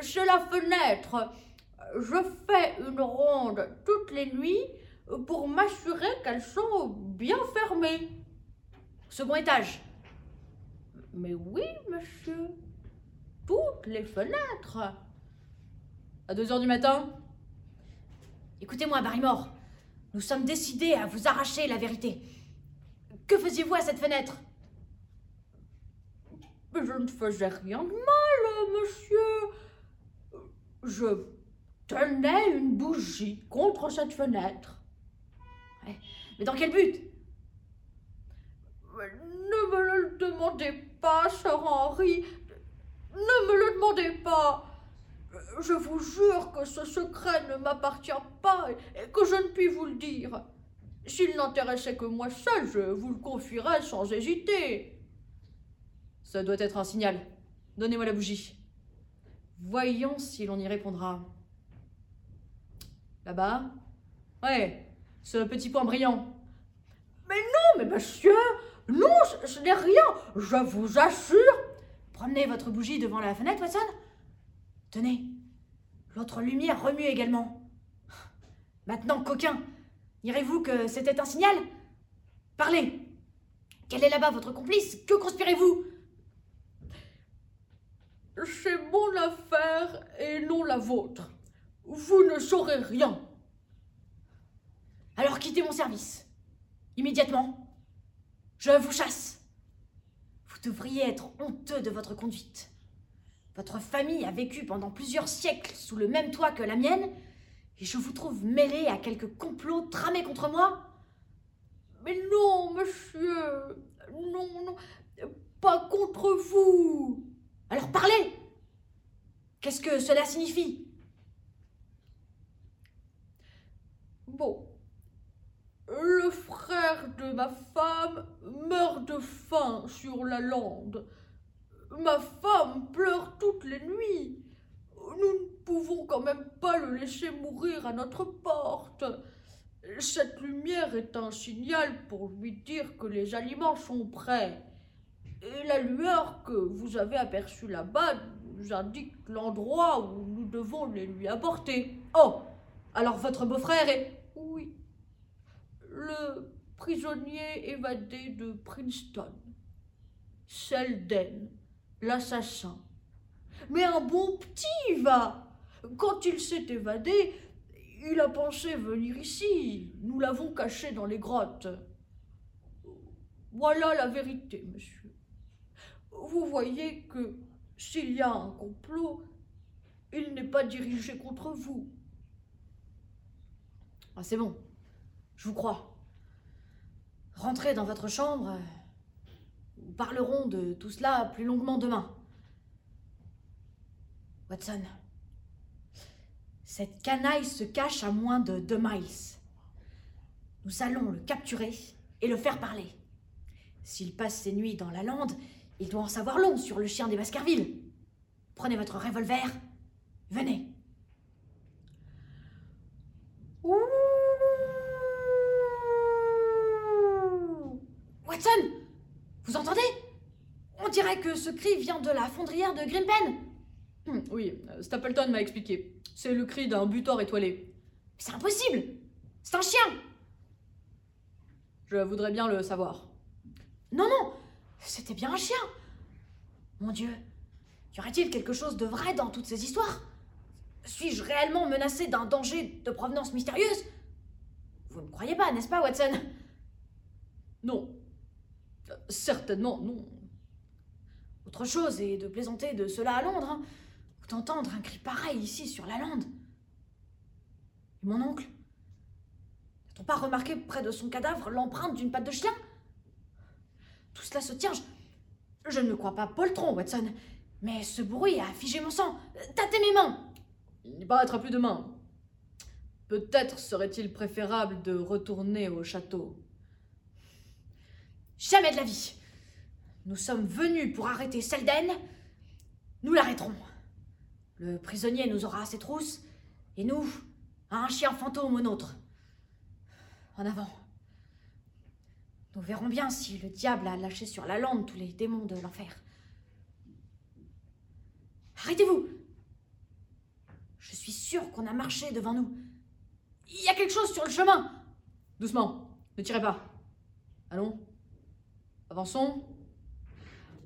C'est la fenêtre. Je fais une ronde toutes les nuits pour m'assurer qu'elles sont bien fermées. Second étage. Mais oui, monsieur. Toutes les fenêtres. À 2 heures du matin? Écoutez-moi, Barrymore. Nous sommes décidés à vous arracher la vérité. Que faisiez-vous à cette fenêtre? Je ne faisais rien de mal, monsieur. Je tenais une bougie contre cette fenêtre. Mais dans quel but? Ne me le demandez pas, Sir Henry. Ne me le demandez pas. Je vous jure que ce secret ne m'appartient pas et que je ne puis vous le dire. S'il n'intéressait que moi seul, je vous le confierais sans hésiter. Ça doit être un signal. Donnez-moi la bougie. Voyons si l'on y répondra. Là-bas Ouais, ce petit point brillant. Non, mais monsieur, non, ce n'est rien, je vous assure. Promenez votre bougie devant la fenêtre, Watson. Tenez, l'autre lumière remue également. Maintenant, coquin, direz-vous que c'était un signal? Parlez Quel est là-bas votre complice? Que conspirez-vous? C'est mon affaire et non la vôtre. Vous ne saurez rien. Alors quittez mon service. Immédiatement. Je vous chasse. Vous devriez être honteux de votre conduite. Votre famille a vécu pendant plusieurs siècles sous le même toit que la mienne, et je vous trouve mêlé à quelque complot tramé contre moi? Mais non, monsieur, non, non, pas contre vous. Alors parlez Qu'est-ce que cela signifie? Bon, le frère de ma femme meurt de faim sur la lande. Ma femme pleure toutes les nuits. Nous pouvons quand même pas le laisser mourir à notre porte. Cette lumière est un signal pour lui dire que les aliments sont prêts. Et la lueur que vous avez aperçue là-bas nous indique l'endroit où nous devons les lui apporter. Oh Alors votre beau-frère est. Oui. Le prisonnier évadé de Princeton. Selden, l'assassin. Mais un bon petit va. Quand il s'est évadé, il a pensé venir ici. Nous l'avons caché dans les grottes. Voilà la vérité, monsieur. Vous voyez que s'il y a un complot, il n'est pas dirigé contre vous. Ah, c'est bon. Je vous crois. Rentrez dans votre chambre. Nous parlerons de tout cela plus longuement demain. Watson, cette canaille se cache à moins de deux miles. Nous allons le capturer et le faire parler. S'il passe ses nuits dans la lande, il doit en savoir long sur le chien des Baskerville. Prenez votre revolver. Venez. Watson Vous entendez? On dirait que ce cri vient de la fondrière de Grimpen. Hum, oui, euh, Stapleton m'a expliqué. C'est le cri d'un butor étoilé. C'est impossible C'est un chien Je voudrais bien le savoir. Non, non C'était bien un chien Mon Dieu Y aurait-il quelque chose de vrai dans toutes ces histoires? Suis-je réellement menacé d'un danger de provenance mystérieuse? Vous ne croyez pas, n'est-ce pas, Watson? Non. Certainement non. Autre chose est de plaisanter de cela à Londres. Hein. Ou d'entendre un cri pareil ici sur la lande. Et mon oncle N'a-t-on pas remarqué près de son cadavre l'empreinte d'une patte de chien? Tout cela se tient. Je, je ne me crois pas poltron, Watson. Mais ce bruit a figé mon sang. Tâtez mes mains Il n'y paraîtra plus demain. Peut-être serait-il préférable de retourner au château. Jamais de la vie. Nous sommes venus pour arrêter Selden. Nous l'arrêterons. Le prisonnier nous aura à ses trousses, et nous, à un chien fantôme au nôtre. En avant. Nous verrons bien si le diable a lâché sur la lande tous les démons de l'enfer. Arrêtez-vous Je suis sûre qu'on a marché devant nous. Il y a quelque chose sur le chemin Doucement, ne tirez pas. Allons. Avançons.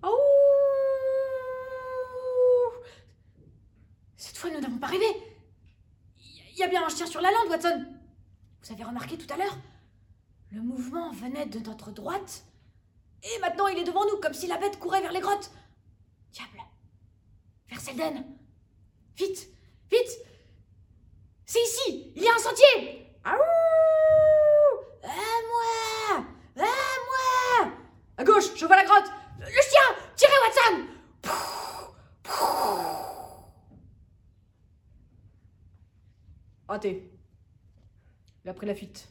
Oh Cette fois, nous n'avons pas rêvé. Il y a bien un chien sur la lande, Watson. Vous avez remarqué tout à l'heure Le mouvement venait de notre droite. Et maintenant, il est devant nous, comme si la bête courait vers les grottes. Diable Vers Selden Vite Vite C'est ici Il y a un sentier Aouh À moi À moi À gauche, je vois la grotte. Le chien Tirez, Watson Raté. Il a pris la fuite.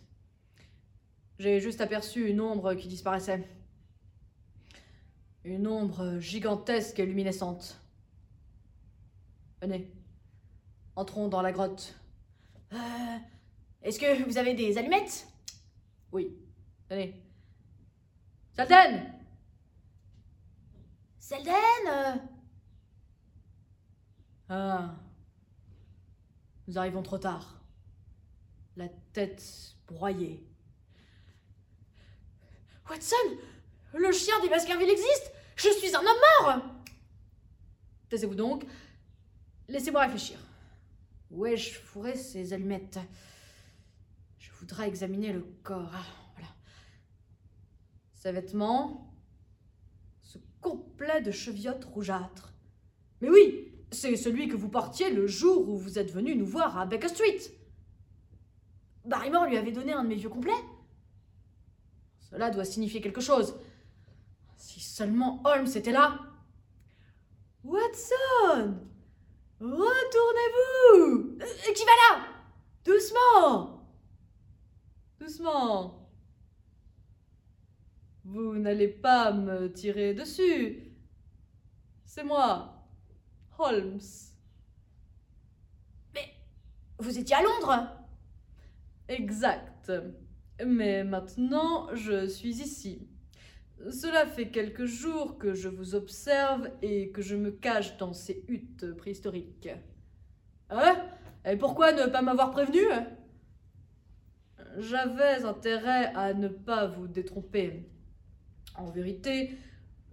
J'ai juste aperçu une ombre qui disparaissait. Une ombre gigantesque et luminescente. Venez. Entrons dans la grotte. Euh, Est-ce que vous avez des allumettes? Oui. Venez. Salten Selden euh, Ah. Nous arrivons trop tard. La tête broyée. Watson Le chien des Baskerville existe Je suis un homme mort Taisez-vous donc. Laissez-moi réfléchir. Où ai-je fourré ces allumettes? Je voudrais examiner le corps. Ah, voilà. Ces vêtements. Ce complet de cheviotes rougeâtres. Mais oui, c'est celui que vous portiez le jour où vous êtes venu nous voir à Baker Street. Barrymore lui avait donné un de mes vieux complets. Cela doit signifier quelque chose. Si seulement Holmes était là. Watson Retournez-vous Euh, qui va là? Doucement Doucement Vous n'allez pas me tirer dessus. C'est moi, Holmes. Vous étiez à Londres Exact. Mais maintenant, je suis ici. Cela fait quelques jours que je vous observe et que je me cache dans ces huttes préhistoriques. Hein? Et pourquoi ne pas m'avoir prévenu? J'avais intérêt à ne pas vous détromper. En vérité,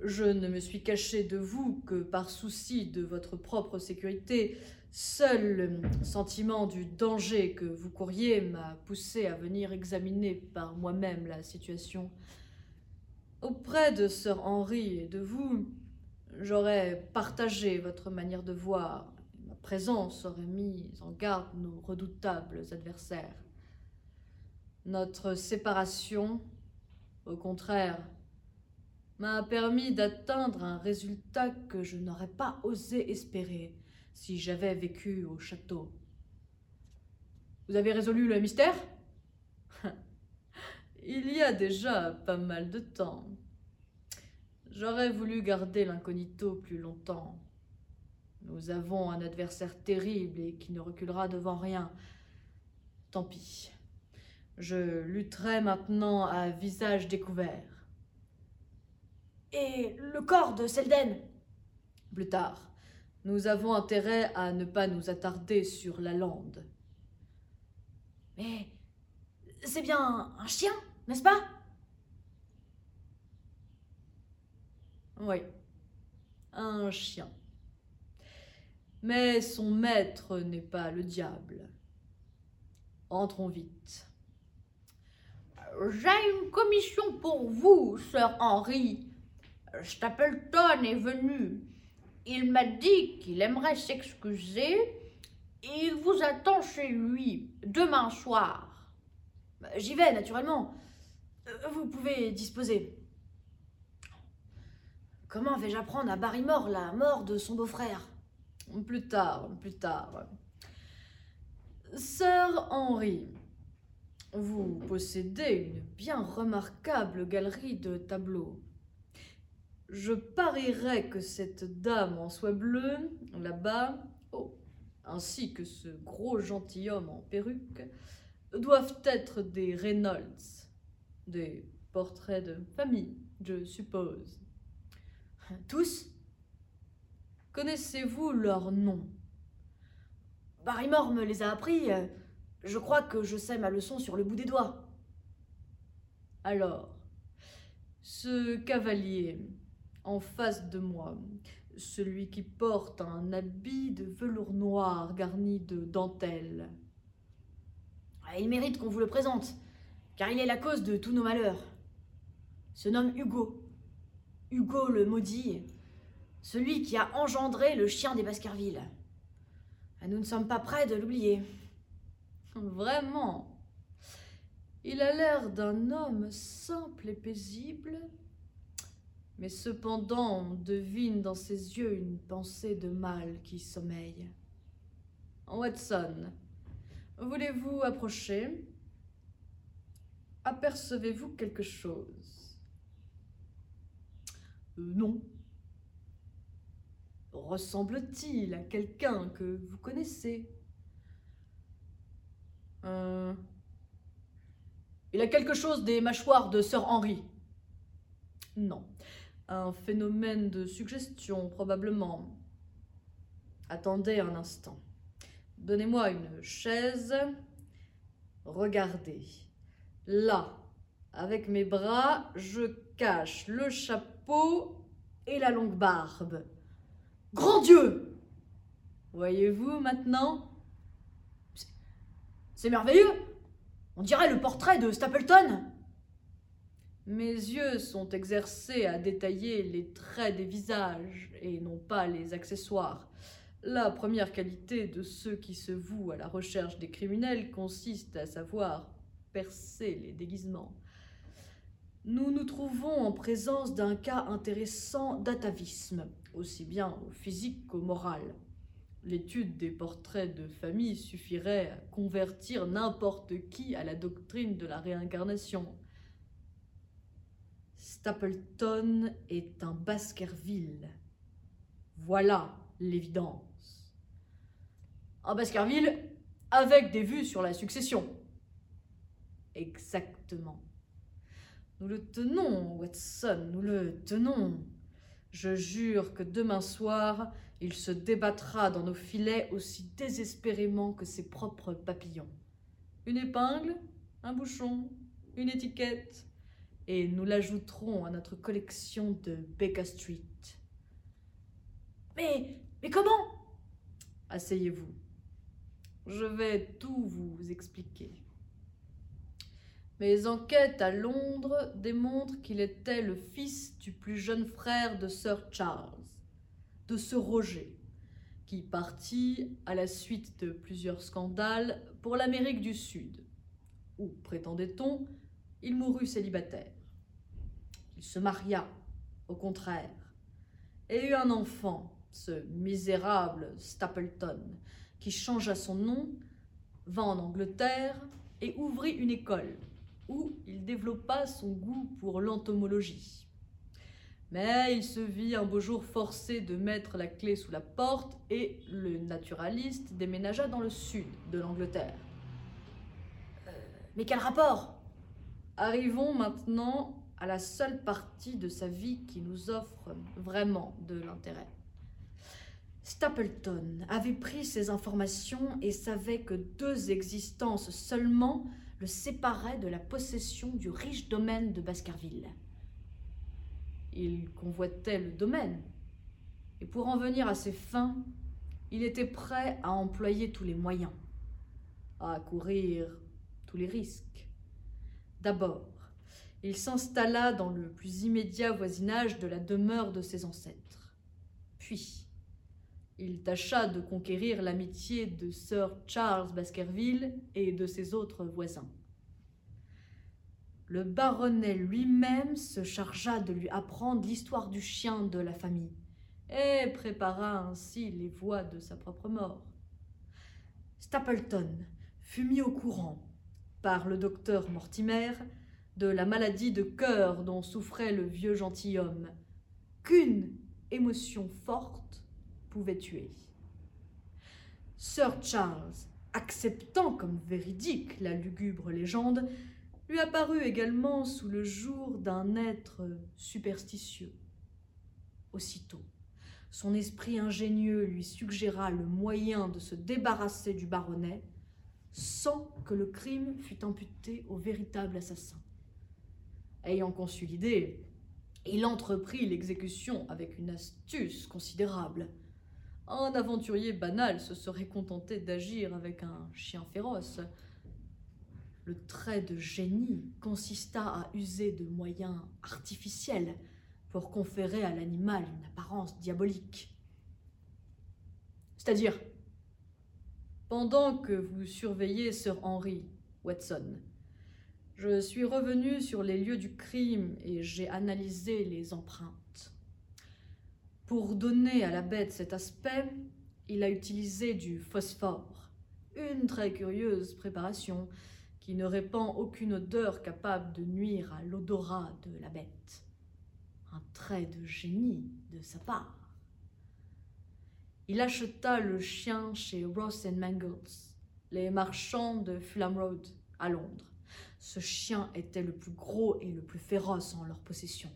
je ne me suis caché de vous que par souci de votre propre sécurité. Seul le sentiment du danger que vous couriez m'a poussé à venir examiner par moi-même la situation. Auprès de Sir Henry et de vous, j'aurais partagé votre manière de voir. Ma présence aurait mis en garde nos redoutables adversaires. Notre séparation, au contraire, m'a permis d'atteindre un résultat que je n'aurais pas osé espérer si j'avais vécu au château. Vous avez résolu le mystère? [laughs] Il y a déjà pas mal de temps. J'aurais voulu garder l'incognito plus longtemps. Nous avons un adversaire terrible et qui ne reculera devant rien. Tant pis. Je lutterai maintenant à visage découvert. Et le corps de Selden Plus tard, nous avons intérêt à ne pas nous attarder sur la lande. Mais c'est bien un chien, n'est-ce pas? Oui, un chien. Mais son maître n'est pas le diable. Entrons vite. J'ai une commission pour vous, Sir Henry. Stapleton est venu. Il m'a dit qu'il aimerait s'excuser. Il vous attend chez lui demain soir. J'y vais, naturellement. Euh, Vous pouvez disposer. Comment vais-je apprendre à Barrymore la mort de son beau-frère? Plus tard, plus tard. Sir Henry, vous possédez une bien remarquable galerie de tableaux. Je parierais que cette dame en soie bleue, là-bas, oh, ainsi que ce gros gentilhomme en perruque, doivent être des Reynolds, des portraits de famille, je suppose. Tous Connaissez-vous leurs noms Barrymore me les a appris. euh, Je crois que je sais ma leçon sur le bout des doigts. Alors, ce cavalier en face de moi, celui qui porte un habit de velours noir garni de dentelle, Ah, Il mérite qu'on vous le présente, car il est la cause de tous nos malheurs. Se nomme Hugo. Hugo le maudit, celui qui a engendré le chien des Baskerville. Ah, Nous ne sommes pas prêts de l'oublier. Vraiment Il a l'air d'un homme simple et paisible, mais cependant on devine dans ses yeux une pensée de mal qui sommeille. Watson, voulez-vous approcher? Apercevez-vous quelque chose? Euh, non. Ressemble-t-il à quelqu'un que vous connaissez? Euh, Il a quelque chose des mâchoires de Sir Henry? Non. Un phénomène de suggestion, probablement. Attendez un instant. Donnez-moi une chaise. Regardez. Là, avec mes bras, je cache le chapeau et la longue barbe. Grand Dieu Voyez-vous maintenant? C'est merveilleux On dirait le portrait de Stapleton Mes yeux sont exercés à détailler les traits des visages et non pas les accessoires. La première qualité de ceux qui se vouent à la recherche des criminels consiste à savoir percer les déguisements. Nous nous trouvons en présence d'un cas intéressant d'atavisme, aussi bien au physique qu'au moral. L'étude des portraits de famille suffirait à convertir n'importe qui à la doctrine de la réincarnation. Stapleton est un Baskerville. Voilà l'évidence. Un Baskerville avec des vues sur la succession. Exactement. Nous le tenons, Watson, nous le tenons. Je jure que demain soir, il se débattra dans nos filets aussi désespérément que ses propres papillons. Une épingle, un bouchon, une étiquette, et nous l'ajouterons à notre collection de Baker Street. Mais, mais comment? Asseyez-vous. Je vais tout vous expliquer. Mes enquêtes à Londres démontrent qu'il était le fils du plus jeune frère de Sir Charles, de ce Roger, qui partit à la suite de plusieurs scandales pour l'Amérique du Sud, où, prétendait-on, il mourut célibataire. Il se maria, au contraire, et eut un enfant, ce misérable Stapleton, qui changea son nom, vint en Angleterre et ouvrit une école où il développa son goût pour l'entomologie. Mais il se vit un beau jour forcé de mettre la clé sous la porte et le naturaliste déménagea dans le sud de l'Angleterre. Mais quel rapport? Arrivons maintenant à la seule partie de sa vie qui nous offre vraiment de l'intérêt. Stapleton avait pris ces informations et savait que deux existences seulement le séparaient de la possession du riche domaine de Baskerville. Il convoitait le domaine, et pour en venir à ses fins, il était prêt à employer tous les moyens, à courir tous les risques. D'abord, il s'installa dans le plus immédiat voisinage de la demeure de ses ancêtres. Puis, il tâcha de conquérir l'amitié de Sir Charles Baskerville et de ses autres voisins. Le baronnet lui-même se chargea de lui apprendre l'histoire du chien de la famille et prépara ainsi les voies de sa propre mort. Stapleton fut mis au courant par le docteur Mortimer de la maladie de cœur dont souffrait le vieux gentilhomme, qu'une émotion forte pouvait tuer. Sir Charles, acceptant comme véridique la lugubre légende, lui apparut également sous le jour d'un être superstitieux. Aussitôt, son esprit ingénieux lui suggéra le moyen de se débarrasser du baronnet sans que le crime fût imputé au véritable assassin. Ayant conçu l'idée, il entreprit l'exécution avec une astuce considérable. Un aventurier banal se serait contenté d'agir avec un chien féroce. Le trait de génie consista à user de moyens artificiels pour conférer à l'animal une apparence diabolique. C'est-à-dire, pendant que vous surveillez Sir Henry Watson, je suis revenu sur les lieux du crime et j'ai analysé les empreintes. Pour donner à la bête cet aspect, il a utilisé du phosphore, une très curieuse préparation qui ne répand aucune odeur capable de nuire à l'odorat de la bête. Un trait de génie de sa part. Il acheta le chien chez Ross Mangles, les marchands de Fulham Road, à Londres. Ce chien était le plus gros et le plus féroce en leur possession.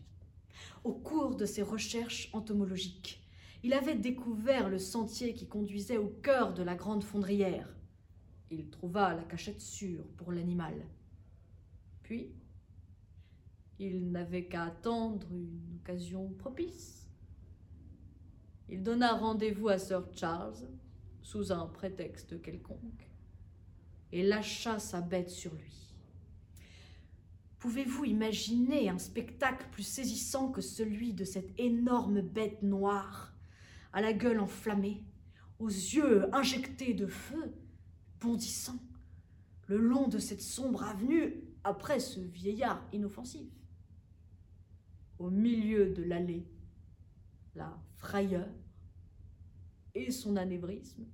Au cours de ses recherches entomologiques, il avait découvert le sentier qui conduisait au cœur de la grande fondrière. Il trouva la cachette sûre pour l'animal. Puis, il n'avait qu'à attendre une occasion propice. Il donna rendez-vous à Sir Charles, sous un prétexte quelconque, et lâcha sa bête sur lui. Pouvez-vous imaginer un spectacle plus saisissant que celui de cette énorme bête noire, à la gueule enflammée, aux yeux injectés de feu, bondissant le long de cette sombre avenue après ce vieillard inoffensif? Au milieu de l'allée, la frayeur et son anévrisme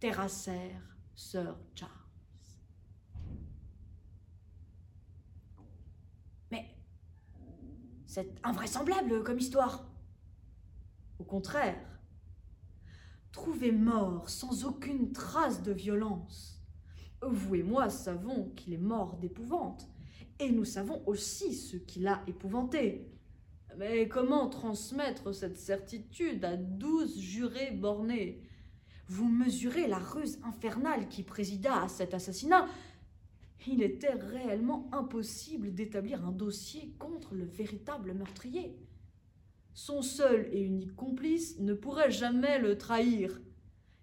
terrassèrent Sir Charles. C'est invraisemblable comme histoire. Au contraire, trouvé mort sans aucune trace de violence. Vous et moi savons qu'il est mort d'épouvante, et nous savons aussi ce qui l'a épouvanté. Mais comment transmettre cette certitude à douze jurés bornés? Vous mesurez la ruse infernale qui présida à cet assassinat, il était réellement impossible d'établir un dossier contre le véritable meurtrier. Son seul et unique complice ne pourrait jamais le trahir,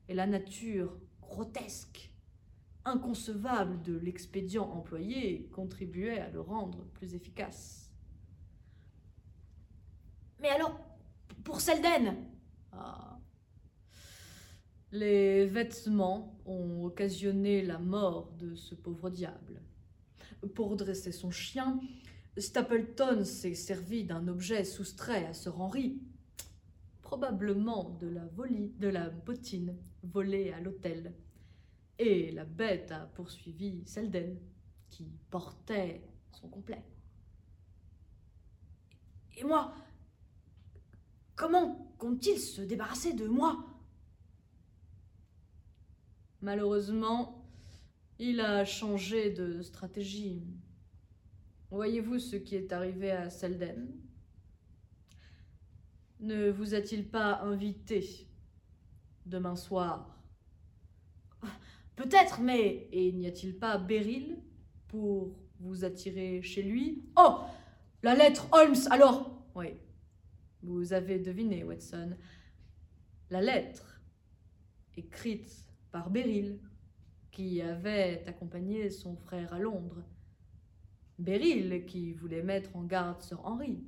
et la nature grotesque, inconcevable de l'expédient employé contribuait à le rendre plus efficace. Mais alors, pour Selden? Ah. Les vêtements ont occasionné la mort de ce pauvre diable. Pour dresser son chien, Stapleton s'est servi d'un objet soustrait à Sir Henry, probablement de la, de la bottine volée à l'hôtel. Et la bête a poursuivi Selden, qui portait son complet. Et moi Comment compte-t-il se débarrasser de moi? Malheureusement, il a changé de stratégie. Voyez-vous ce qui est arrivé à Selden? Ne vous a-t-il pas invité demain soir? Peut-être, mais... Et n'y a-t-il pas Beryl pour vous attirer chez lui? Oh! La lettre Holmes, alors! Oui. Vous avez deviné, Watson. La lettre, écrite par Beryl, qui avait accompagné son frère à Londres. Beryl qui voulait mettre en garde Sir Henry.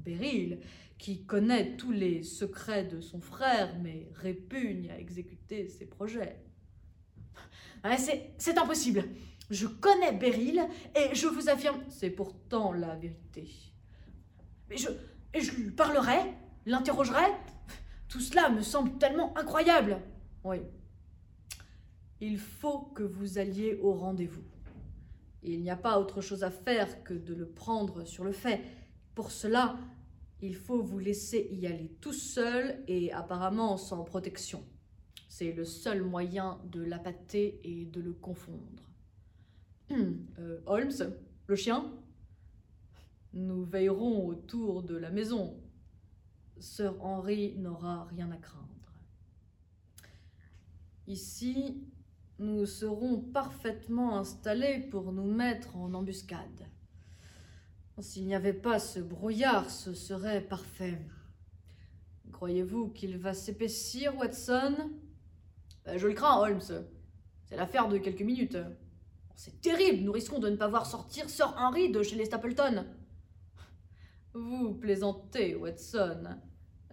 Beryl qui connaît tous les secrets de son frère mais répugne à exécuter ses projets. C'est impossible. Je connais Beryl et je vous affirme. C'est pourtant la vérité. Mais je, et je lui parlerai, l'interrogerai. Tout cela me semble tellement incroyable. Oui. Il faut que vous alliez au rendez-vous. Il n'y a pas autre chose à faire que de le prendre sur le fait. Pour cela, il faut vous laisser y aller tout seul et apparemment sans protection. C'est le seul moyen de l'appâter et de le confondre. Hum, euh, Holmes, le chien? Nous veillerons autour de la maison. Sir Henry n'aura rien à craindre. Ici, nous serons parfaitement installés pour nous mettre en embuscade. S'il n'y avait pas ce brouillard, ce serait parfait. Croyez-vous qu'il va s'épaissir, Watson? Ben, Je le crains, Holmes. C'est l'affaire de quelques minutes. C'est terrible, nous risquons de ne pas voir sortir Sir Henry de chez les Stapleton. Vous plaisantez, Watson.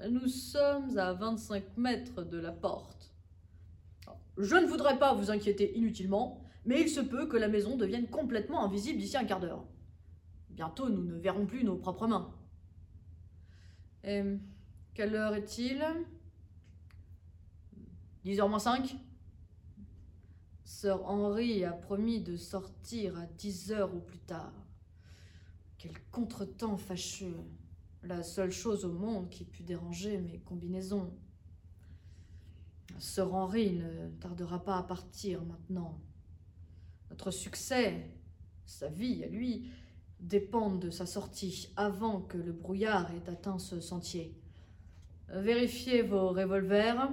Nous sommes à 25 mètres de la porte. Je ne voudrais pas vous inquiéter inutilement, mais il se peut que la maison devienne complètement invisible d'ici un quart d'heure. Bientôt, nous ne verrons plus nos propres mains. Et quelle heure est-il? 10h moins 5 Sir Henry a promis de sortir à 10 heures au plus tard. Quel contretemps fâcheux. La seule chose au monde qui put déranger mes combinaisons. Sir Henry ne tardera pas à partir maintenant. Notre succès, sa vie à lui, dépendent de sa sortie avant que le brouillard ait atteint ce sentier. Vérifiez vos revolvers.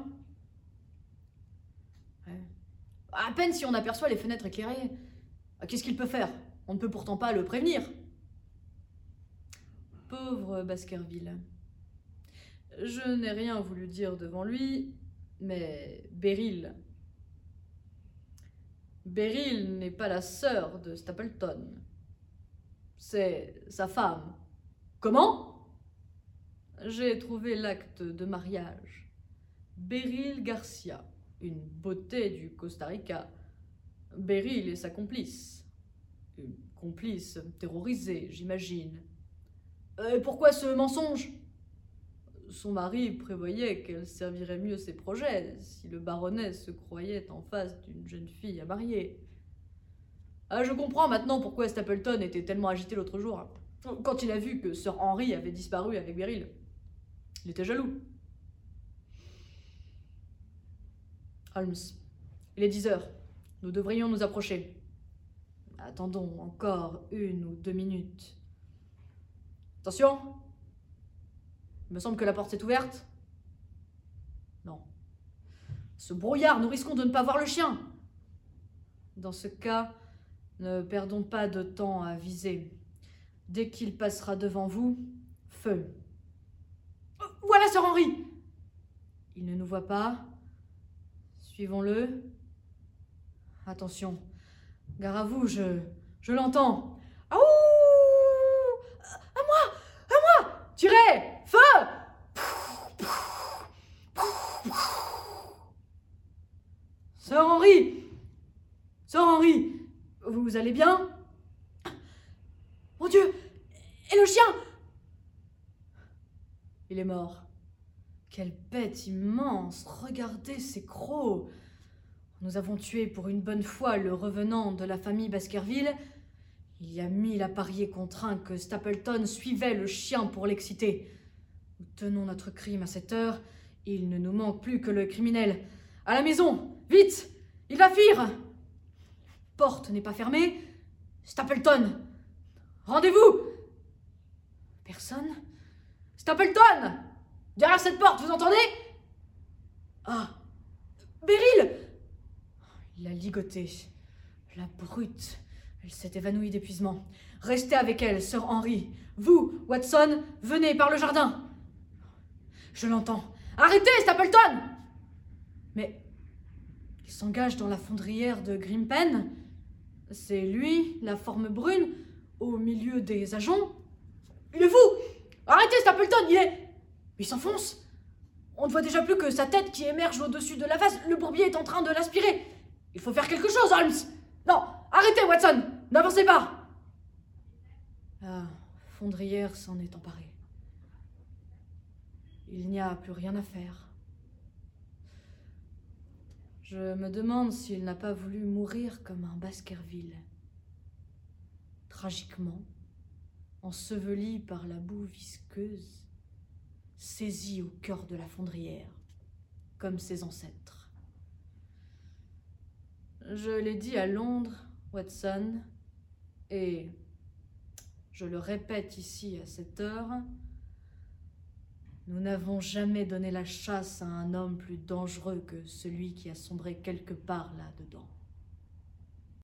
À peine si on aperçoit les fenêtres éclairées. Qu'est-ce qu'il peut faire? On ne peut pourtant pas le prévenir. Pauvre Baskerville. Je n'ai rien voulu dire devant lui, mais Beryl. Beryl n'est pas la sœur de Stapleton. C'est sa femme. Comment? J'ai trouvé l'acte de mariage. Beryl Garcia, une beauté du Costa Rica. Beryl est sa complice. Une complice terrorisée, j'imagine. Euh, Pourquoi ce mensonge? Son mari prévoyait qu'elle servirait mieux ses projets si le baronnet se croyait en face d'une jeune fille à marier. Ah, je comprends maintenant pourquoi Stapleton était tellement agité l'autre jour. Quand il a vu que Sir Henry avait disparu avec Beryl. Il était jaloux. Holmes, il est 10 heures. Nous devrions nous approcher. Attendons encore une ou deux minutes. Attention Il me semble que la porte est ouverte. Non. Ce brouillard, nous risquons de ne pas voir le chien. Dans ce cas, ne perdons pas de temps à viser. Dès qu'il passera devant vous, feu. Voilà Sir Henry Il ne nous voit pas. Suivons-le. Attention. Gare à vous, je, je l'entends. Ah ouh À moi À moi Tirez! Feu! Sir Henry Sir Henry Vous allez bien? Mon Dieu! Et le chien? Il est mort. Quelle bête immense! Regardez ces crocs! Nous avons tué pour une bonne fois le revenant de la famille Baskerville. Il y a mille à parier contre un que Stapleton suivait le chien pour l'exciter. Nous tenons notre crime à cette heure. Il ne nous manque plus que le criminel. À la maison Vite Il va fuir Porte n'est pas fermée. Stapleton Rendez-vous Personne Stapleton Derrière cette porte, vous entendez? Ah Beryl Il l'a ligoté. La brute. Elle s'est évanouie d'épuisement. Restez avec elle, sœur Henry. Vous, Watson, venez par le jardin. Je l'entends. Arrêtez, Stapleton Mais il s'engage dans la fondrière de Grimpen C'est lui, la forme brune au milieu des agents. Il est fou Arrêtez, Stapleton, il est. Il s'enfonce On ne voit déjà plus que sa tête qui émerge au-dessus de la vase. Le bourbier est en train de l'aspirer. Il faut faire quelque chose, Holmes Non Arrêtez, Watson N'avancez pas La fondrière s'en est emparée. Il n'y a plus rien à faire. Je me demande s'il n'a pas voulu mourir comme un Baskerville. Tragiquement, enseveli par la boue visqueuse, saisi au cœur de la fondrière, comme ses ancêtres. Je l'ai dit à Londres, Watson, et je le répète ici à cette heure, nous n'avons jamais donné la chasse à un homme plus dangereux que celui qui a sombré quelque part là-dedans.